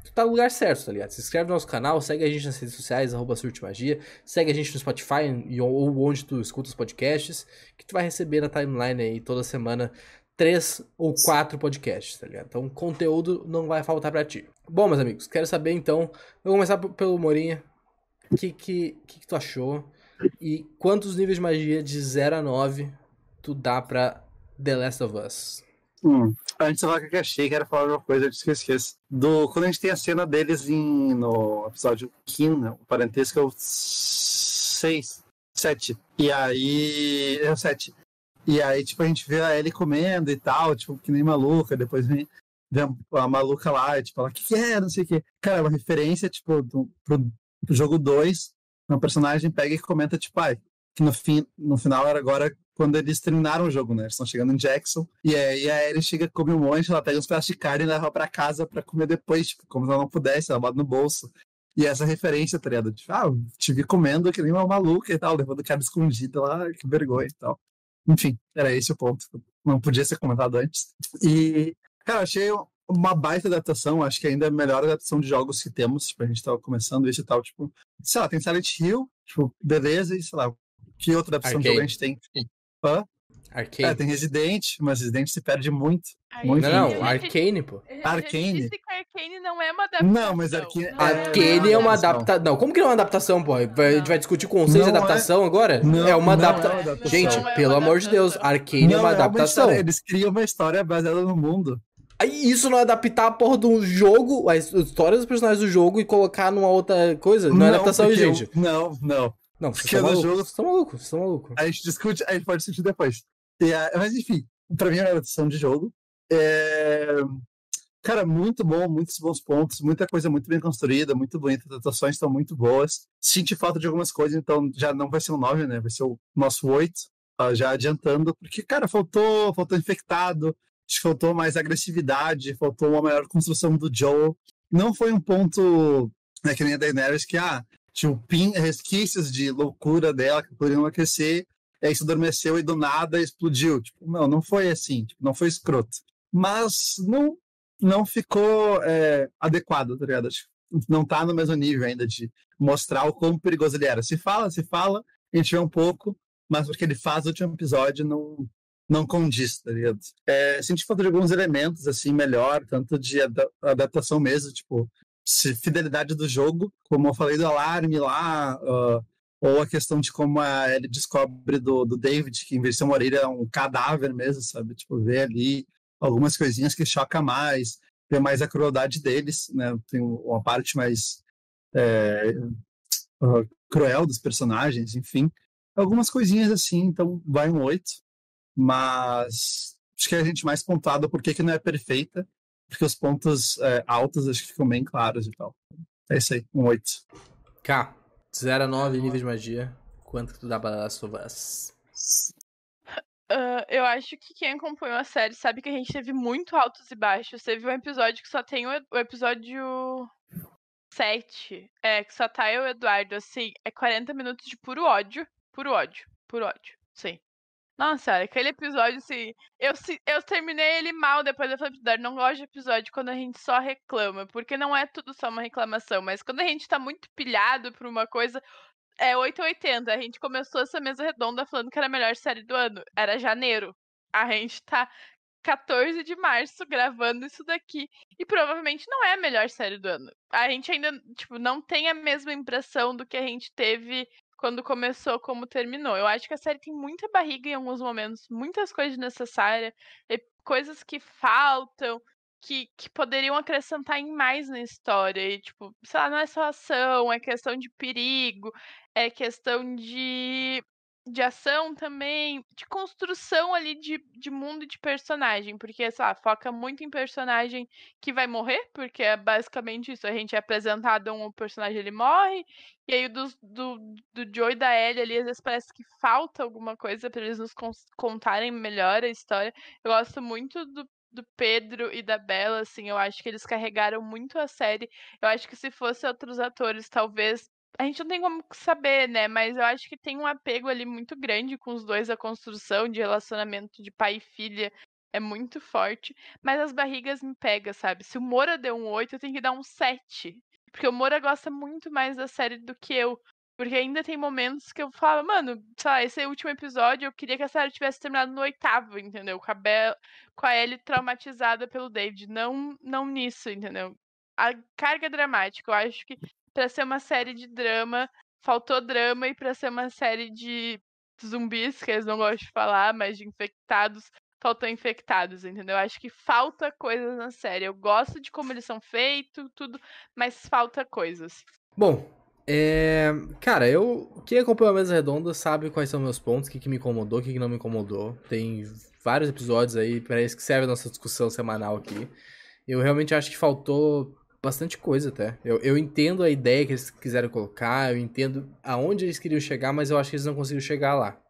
tu tá no lugar certo, tá ligado? Se inscreve no nosso canal, segue a gente nas redes sociais, arroba Magia, segue a gente no Spotify ou onde tu escuta os podcasts, que tu vai receber na timeline aí toda semana três ou quatro podcasts, tá ligado? Então, conteúdo não vai faltar para ti. Bom, meus amigos, quero saber então. Vou começar pelo Morinha. O que, que, que, que tu achou? E quantos níveis de magia de 0 a 9 tu dá pra The Last of Us? Hum. Antes de falar que eu achei, quero falar uma coisa antes que eu esqueça. Do, quando a gente tem a cena deles em, no episódio 15, né, o parentesco é o 6, 7. E aí. É o 7. E aí, tipo, a gente vê a Ellie comendo e tal, tipo, que nem maluca. Depois vem, vem a, maluca lá, e, tipo, ela, que, que é? Não sei o quê. Cara, é uma referência, tipo, do, pro, jogo 2. Um personagem pega e comenta, tipo, ai, que no, fim, no final era agora quando eles terminaram o jogo, né? Eles estão chegando em Jackson. E aí a Ellie chega, come um monte, ela pega uns pedaços de carne e leva pra casa pra comer depois, tipo, como se ela não pudesse, ela bota no bolso. E essa referência, tá ligado? Tipo, ah, te vi comendo que nem uma maluca e tal, levando carne escondida lá, que vergonha e tal. Enfim, era esse o ponto. Não podia ser comentado antes. E, cara, achei uma baita adaptação. Acho que ainda é a melhor adaptação de jogos que temos. Tipo, a gente tava começando isso e tal. Tipo, sei lá, tem Silent Hill, tipo, beleza, e sei lá, que outra adaptação Arcade. de jogo a gente tem? Hã? Arcane. É, tem Resident, mas Resident se perde muito. Muito não, não, Arcane, pô. Arcane. que Arcane não é uma adaptação. Não, mas Arcane. Não, Arcane é, é uma adaptação. Não, como que não é uma adaptação, pô? A gente vai discutir conceito de adaptação é... agora? Não, é uma adaptação. É gente, é pelo amor de Deus, Arcane é uma adaptação. Uma Eles criam uma história baseada no mundo. Aí isso não é adaptar a porra do jogo, a história dos personagens do jogo e colocar numa outra coisa? Não, não é adaptação, gente. Eu... Não, não. Não, vocês estão malucos, vocês estão malucos, vocês estão malucos. A gente discute, a gente pode discutir depois. É, mas enfim, pra mim é uma adaptação de jogo. É... Cara, muito bom, muitos bons pontos, muita coisa muito bem construída, muito bonita, as atuações estão muito boas. Senti falta de algumas coisas, então já não vai ser um 9, né? Vai ser o nosso 8, já adiantando, porque, cara, faltou, faltou infectado, faltou mais agressividade, faltou uma maior construção do Joe. Não foi um ponto, né, que nem a Daenerys, que, ah, tinha pin, resquícios de loucura dela que poderiam aquecer, aí se adormeceu e do nada explodiu. Tipo, não, não foi assim, tipo, não foi escroto. Mas não, não ficou é, adequado, tá ligado? Não tá no mesmo nível ainda de mostrar o quão perigoso ele era. Se fala, se fala, a gente vê um pouco, mas porque ele faz o último episódio não, não condiz, tá ligado? É, senti falta de alguns elementos, assim, melhor, tanto de adaptação mesmo, tipo, fidelidade do jogo, como eu falei do alarme lá, uh, ou a questão de como a, ele descobre do, do David que em vez de ser uma orelha é um cadáver mesmo, sabe? Tipo, ver ali algumas coisinhas que choca mais, ver mais a crueldade deles, né? Tem uma parte mais é, uh, cruel dos personagens, enfim. Algumas coisinhas assim, então vai um 8, mas acho que a gente mais pontuado porque que não é perfeita, porque os pontos é, altos acho que ficam bem claros e tal. É isso aí, um 8. K. 0 a 9 níveis de magia. Quanto que tu dá pra Last of Us? Uh, eu acho que quem acompanhou a série sabe que a gente teve muito altos e baixos. Teve um episódio que só tem o, o episódio 7. É, que só tá eu e o Eduardo, assim. É 40 minutos de puro ódio. Puro ódio. Puro ódio. Sim. Nossa, aquele episódio, assim. Eu, eu terminei ele mal depois eu falei pro Eduardo, não gosto de episódio quando a gente só reclama. Porque não é tudo só uma reclamação. Mas quando a gente tá muito pilhado por uma coisa, é 880. A gente começou essa mesa redonda falando que era a melhor série do ano. Era janeiro. A gente tá 14 de março gravando isso daqui. E provavelmente não é a melhor série do ano. A gente ainda, tipo, não tem a mesma impressão do que a gente teve quando começou, como terminou. Eu acho que a série tem muita barriga em alguns momentos, muitas coisas necessárias, coisas que faltam, que, que poderiam acrescentar em mais na história. E, tipo, sei lá, não é só ação, é questão de perigo, é questão de de ação também, de construção ali de, de mundo e de personagem, porque, sei lá, foca muito em personagem que vai morrer, porque é basicamente isso, a gente é apresentado um personagem, ele morre, e aí do, do, do Joe e da Ellie ali, às vezes parece que falta alguma coisa para eles nos contarem melhor a história. Eu gosto muito do, do Pedro e da Bela, assim, eu acho que eles carregaram muito a série. Eu acho que se fosse outros atores, talvez a gente não tem como saber, né? Mas eu acho que tem um apego ali muito grande com os dois, a construção de relacionamento de pai e filha é muito forte. Mas as barrigas me pegam, sabe? Se o Moura deu um 8, eu tenho que dar um 7. Porque o Moura gosta muito mais da série do que eu. Porque ainda tem momentos que eu falo, mano, sei esse último episódio eu queria que a série tivesse terminado no oitavo, entendeu? Com a, Be com a Ellie traumatizada pelo David. Não, não nisso, entendeu? A carga dramática, eu acho que para ser uma série de drama, faltou drama e para ser uma série de zumbis, que eles não gostam de falar, mas de infectados, faltou infectados, entendeu? Acho que falta coisas na série. Eu gosto de como eles são feitos, tudo, mas falta coisas. Bom, é... cara, eu quem acompanha a mesa redonda sabe quais são meus pontos, o que, que me incomodou, o que, que não me incomodou. Tem vários episódios aí para isso que serve a nossa discussão semanal aqui. Eu realmente acho que faltou bastante coisa até. Eu, eu entendo a ideia que eles quiseram colocar, eu entendo aonde eles queriam chegar, mas eu acho que eles não conseguiram chegar lá.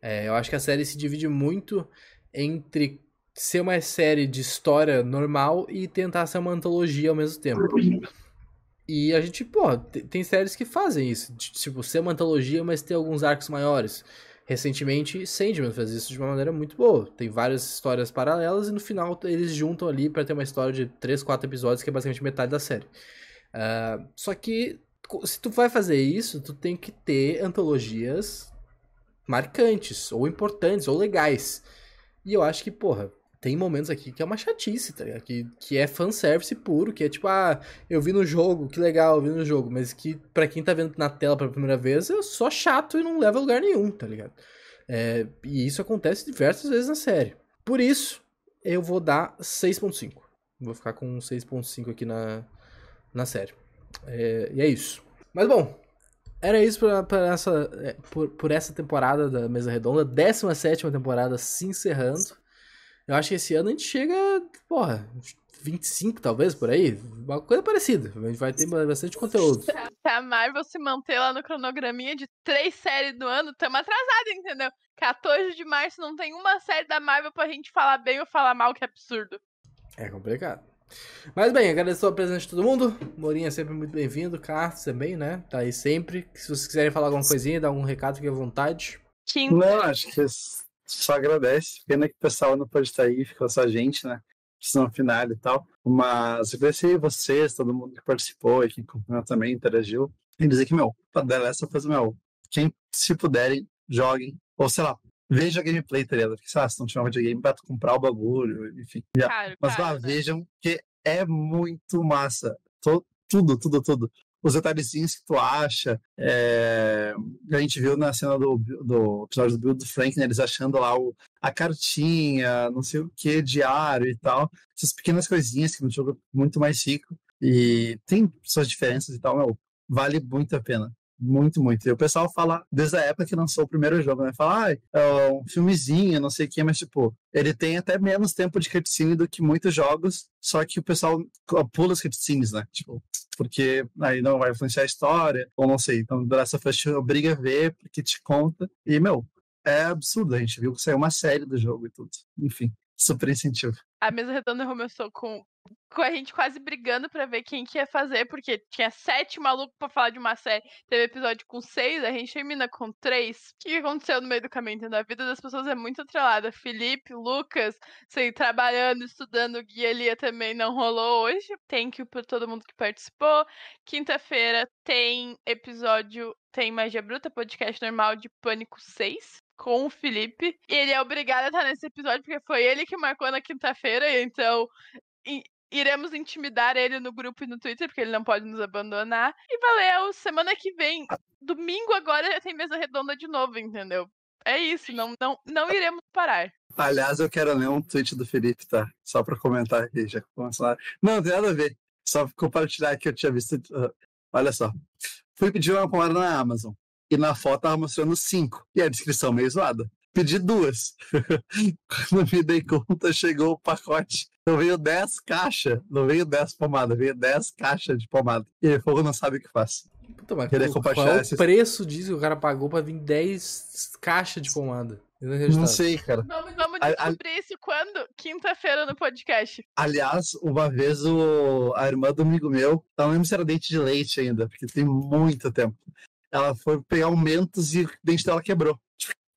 É, eu acho que a série se divide muito entre ser uma série de história normal e tentar ser uma antologia ao mesmo tempo. E a gente, pô, tem séries que fazem isso. Tipo, ser uma antologia, mas ter alguns arcos maiores. Recentemente, Sandman fez isso de uma maneira muito boa. Tem várias histórias paralelas e no final eles juntam ali para ter uma história de 3, 4 episódios, que é basicamente metade da série. Uh, só que, se tu vai fazer isso, tu tem que ter antologias marcantes, ou importantes, ou legais. E eu acho que, porra, tem momentos aqui que é uma chatice, tá ligado? Que, que é fanservice puro, que é tipo, ah, eu vi no jogo, que legal, eu vi no jogo, mas que para quem tá vendo na tela pela primeira vez é só chato e não leva a lugar nenhum, tá ligado? É, e isso acontece diversas vezes na série. Por isso, eu vou dar 6.5. Vou ficar com 6.5 aqui na, na série. É, e é isso. Mas bom, era isso pra, pra essa, é, por, por essa temporada da Mesa Redonda. 17 temporada se encerrando. Eu acho que esse ano a gente chega, porra, 25 talvez, por aí. Uma coisa parecida. A gente vai ter bastante conteúdo. Se a Marvel se manter lá no cronograminha de três séries do ano, estamos atrasados, entendeu? 14 de março não tem uma série da Marvel pra gente falar bem ou falar mal, que é absurdo. É complicado. Mas bem, agradeço a presença de todo mundo. Morinha é sempre muito bem-vindo. Carlos também, né? Tá aí sempre. Se vocês quiserem falar alguma coisinha, dar algum recado, fique à vontade. Não, acho que só agradece. Pena que o pessoal não pode estar aí, ficou só a gente, né? Precisão final e tal. Mas agradecer vocês, todo mundo que participou e que acompanhou também, interagiu. E dizer que, meu, pra dar essa coisa, meu, quem se puderem, joguem. Ou sei lá, veja a gameplay, tá ligado? Porque, sei lá, se não tiver um videogame pra comprar o bagulho, enfim. Claro, Mas lá, né? vejam que é muito massa. tudo, tudo, tudo os detalhezinhos que tu acha. É... A gente viu na cena do, do episódio do Bill do Frank, né, eles achando lá o, a cartinha, não sei o que, diário e tal. Essas pequenas coisinhas que no jogo é muito mais rico. E tem suas diferenças e tal, meu, vale muito a pena. Muito, muito. E o pessoal fala, desde a época que lançou o primeiro jogo, né? Fala, ah, é um filmezinho, não sei o que, mas, tipo, ele tem até menos tempo de cutscene do que muitos jogos, só que o pessoal pula as cutscenes, né? Tipo, porque aí não vai influenciar a história, ou não sei. Então, The Last of Us obriga a ver, porque te conta. E, meu, é absurdo. A gente viu que saiu uma série do jogo e tudo. Enfim, super incentivo. A mesa redonda começou com com a gente quase brigando para ver quem que ia fazer, porque tinha sete malucos para falar de uma série. Teve episódio com seis, a gente termina com três. O que aconteceu no meio do caminho? A vida das pessoas é muito atrelada. Felipe, Lucas, sei, trabalhando, estudando, Guia Lia também não rolou hoje. Thank you por todo mundo que participou. Quinta-feira tem episódio, tem Magia Bruta, podcast normal de Pânico 6 com o Felipe. E ele é obrigado a estar nesse episódio, porque foi ele que marcou na quinta-feira, então iremos intimidar ele no grupo e no Twitter, porque ele não pode nos abandonar. E valeu, semana que vem, domingo agora tem mesa redonda de novo, entendeu? É isso, não, não, não iremos parar. Aliás, eu quero ler um tweet do Felipe, tá? Só pra comentar aqui, já começaram. Não, não tem nada a ver. Só compartilhar que eu tinha visto. Uh, olha só. Fui pedir uma pomada na Amazon. e na foto tava mostrando cinco. E a descrição meio zoada. Pedi duas. Quando me dei conta, chegou o pacote. Então veio 10 caixas, não veio 10 pomadas, veio 10 caixas de pomada. E ele falou não sabe o que faz. Puta, mas qual, qual é o preço disso que o cara pagou pra vir 10 caixas de pomada? Não sei, cara. Vamos, vamos descobrir a, isso quando? Quinta-feira no podcast. Aliás, uma vez o, a irmã do amigo meu, eu não lembro se era dente de leite ainda, porque tem muito tempo. Ela foi pegar um Mentos e o dente dela quebrou.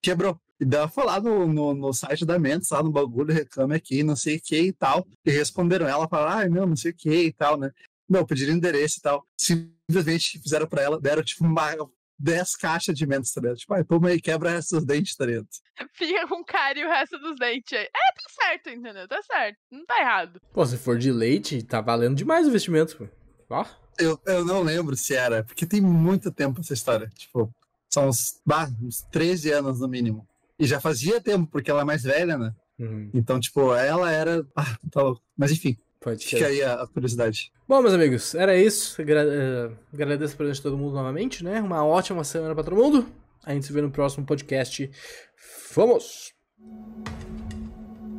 Quebrou. E daí ela foi lá no, no, no, site da Mentos, lá no bagulho, reclame aqui, não sei o que e tal. E responderam ela, falaram, ai, não, não sei o que e tal, né? Não, pediram endereço e tal. Simplesmente fizeram pra ela, deram tipo uma 10 caixas de mentos, tá ligado? Tipo, ai, toma aí, quebra esses dentes, tá ligado? Fica com cara e o resto dos dentes aí. É, tá certo, entendeu? Tá certo. Não tá errado. Pô, se for de leite, tá valendo demais o investimento, pô. Ó. Eu, eu não lembro se era, porque tem muito tempo essa história. Tipo, são uns, bah, uns 13 anos no mínimo. E já fazia tempo, porque ela é mais velha, né? Uhum. Então, tipo, ela era. Ah, tá louco. Mas enfim. Pode ser. Fica aí a, a, curiosidade. Bom, meus amigos, era isso. Agra uh, agradeço a presença de todo mundo novamente, né? Uma ótima semana para todo mundo. A gente se vê no próximo podcast. Vamos!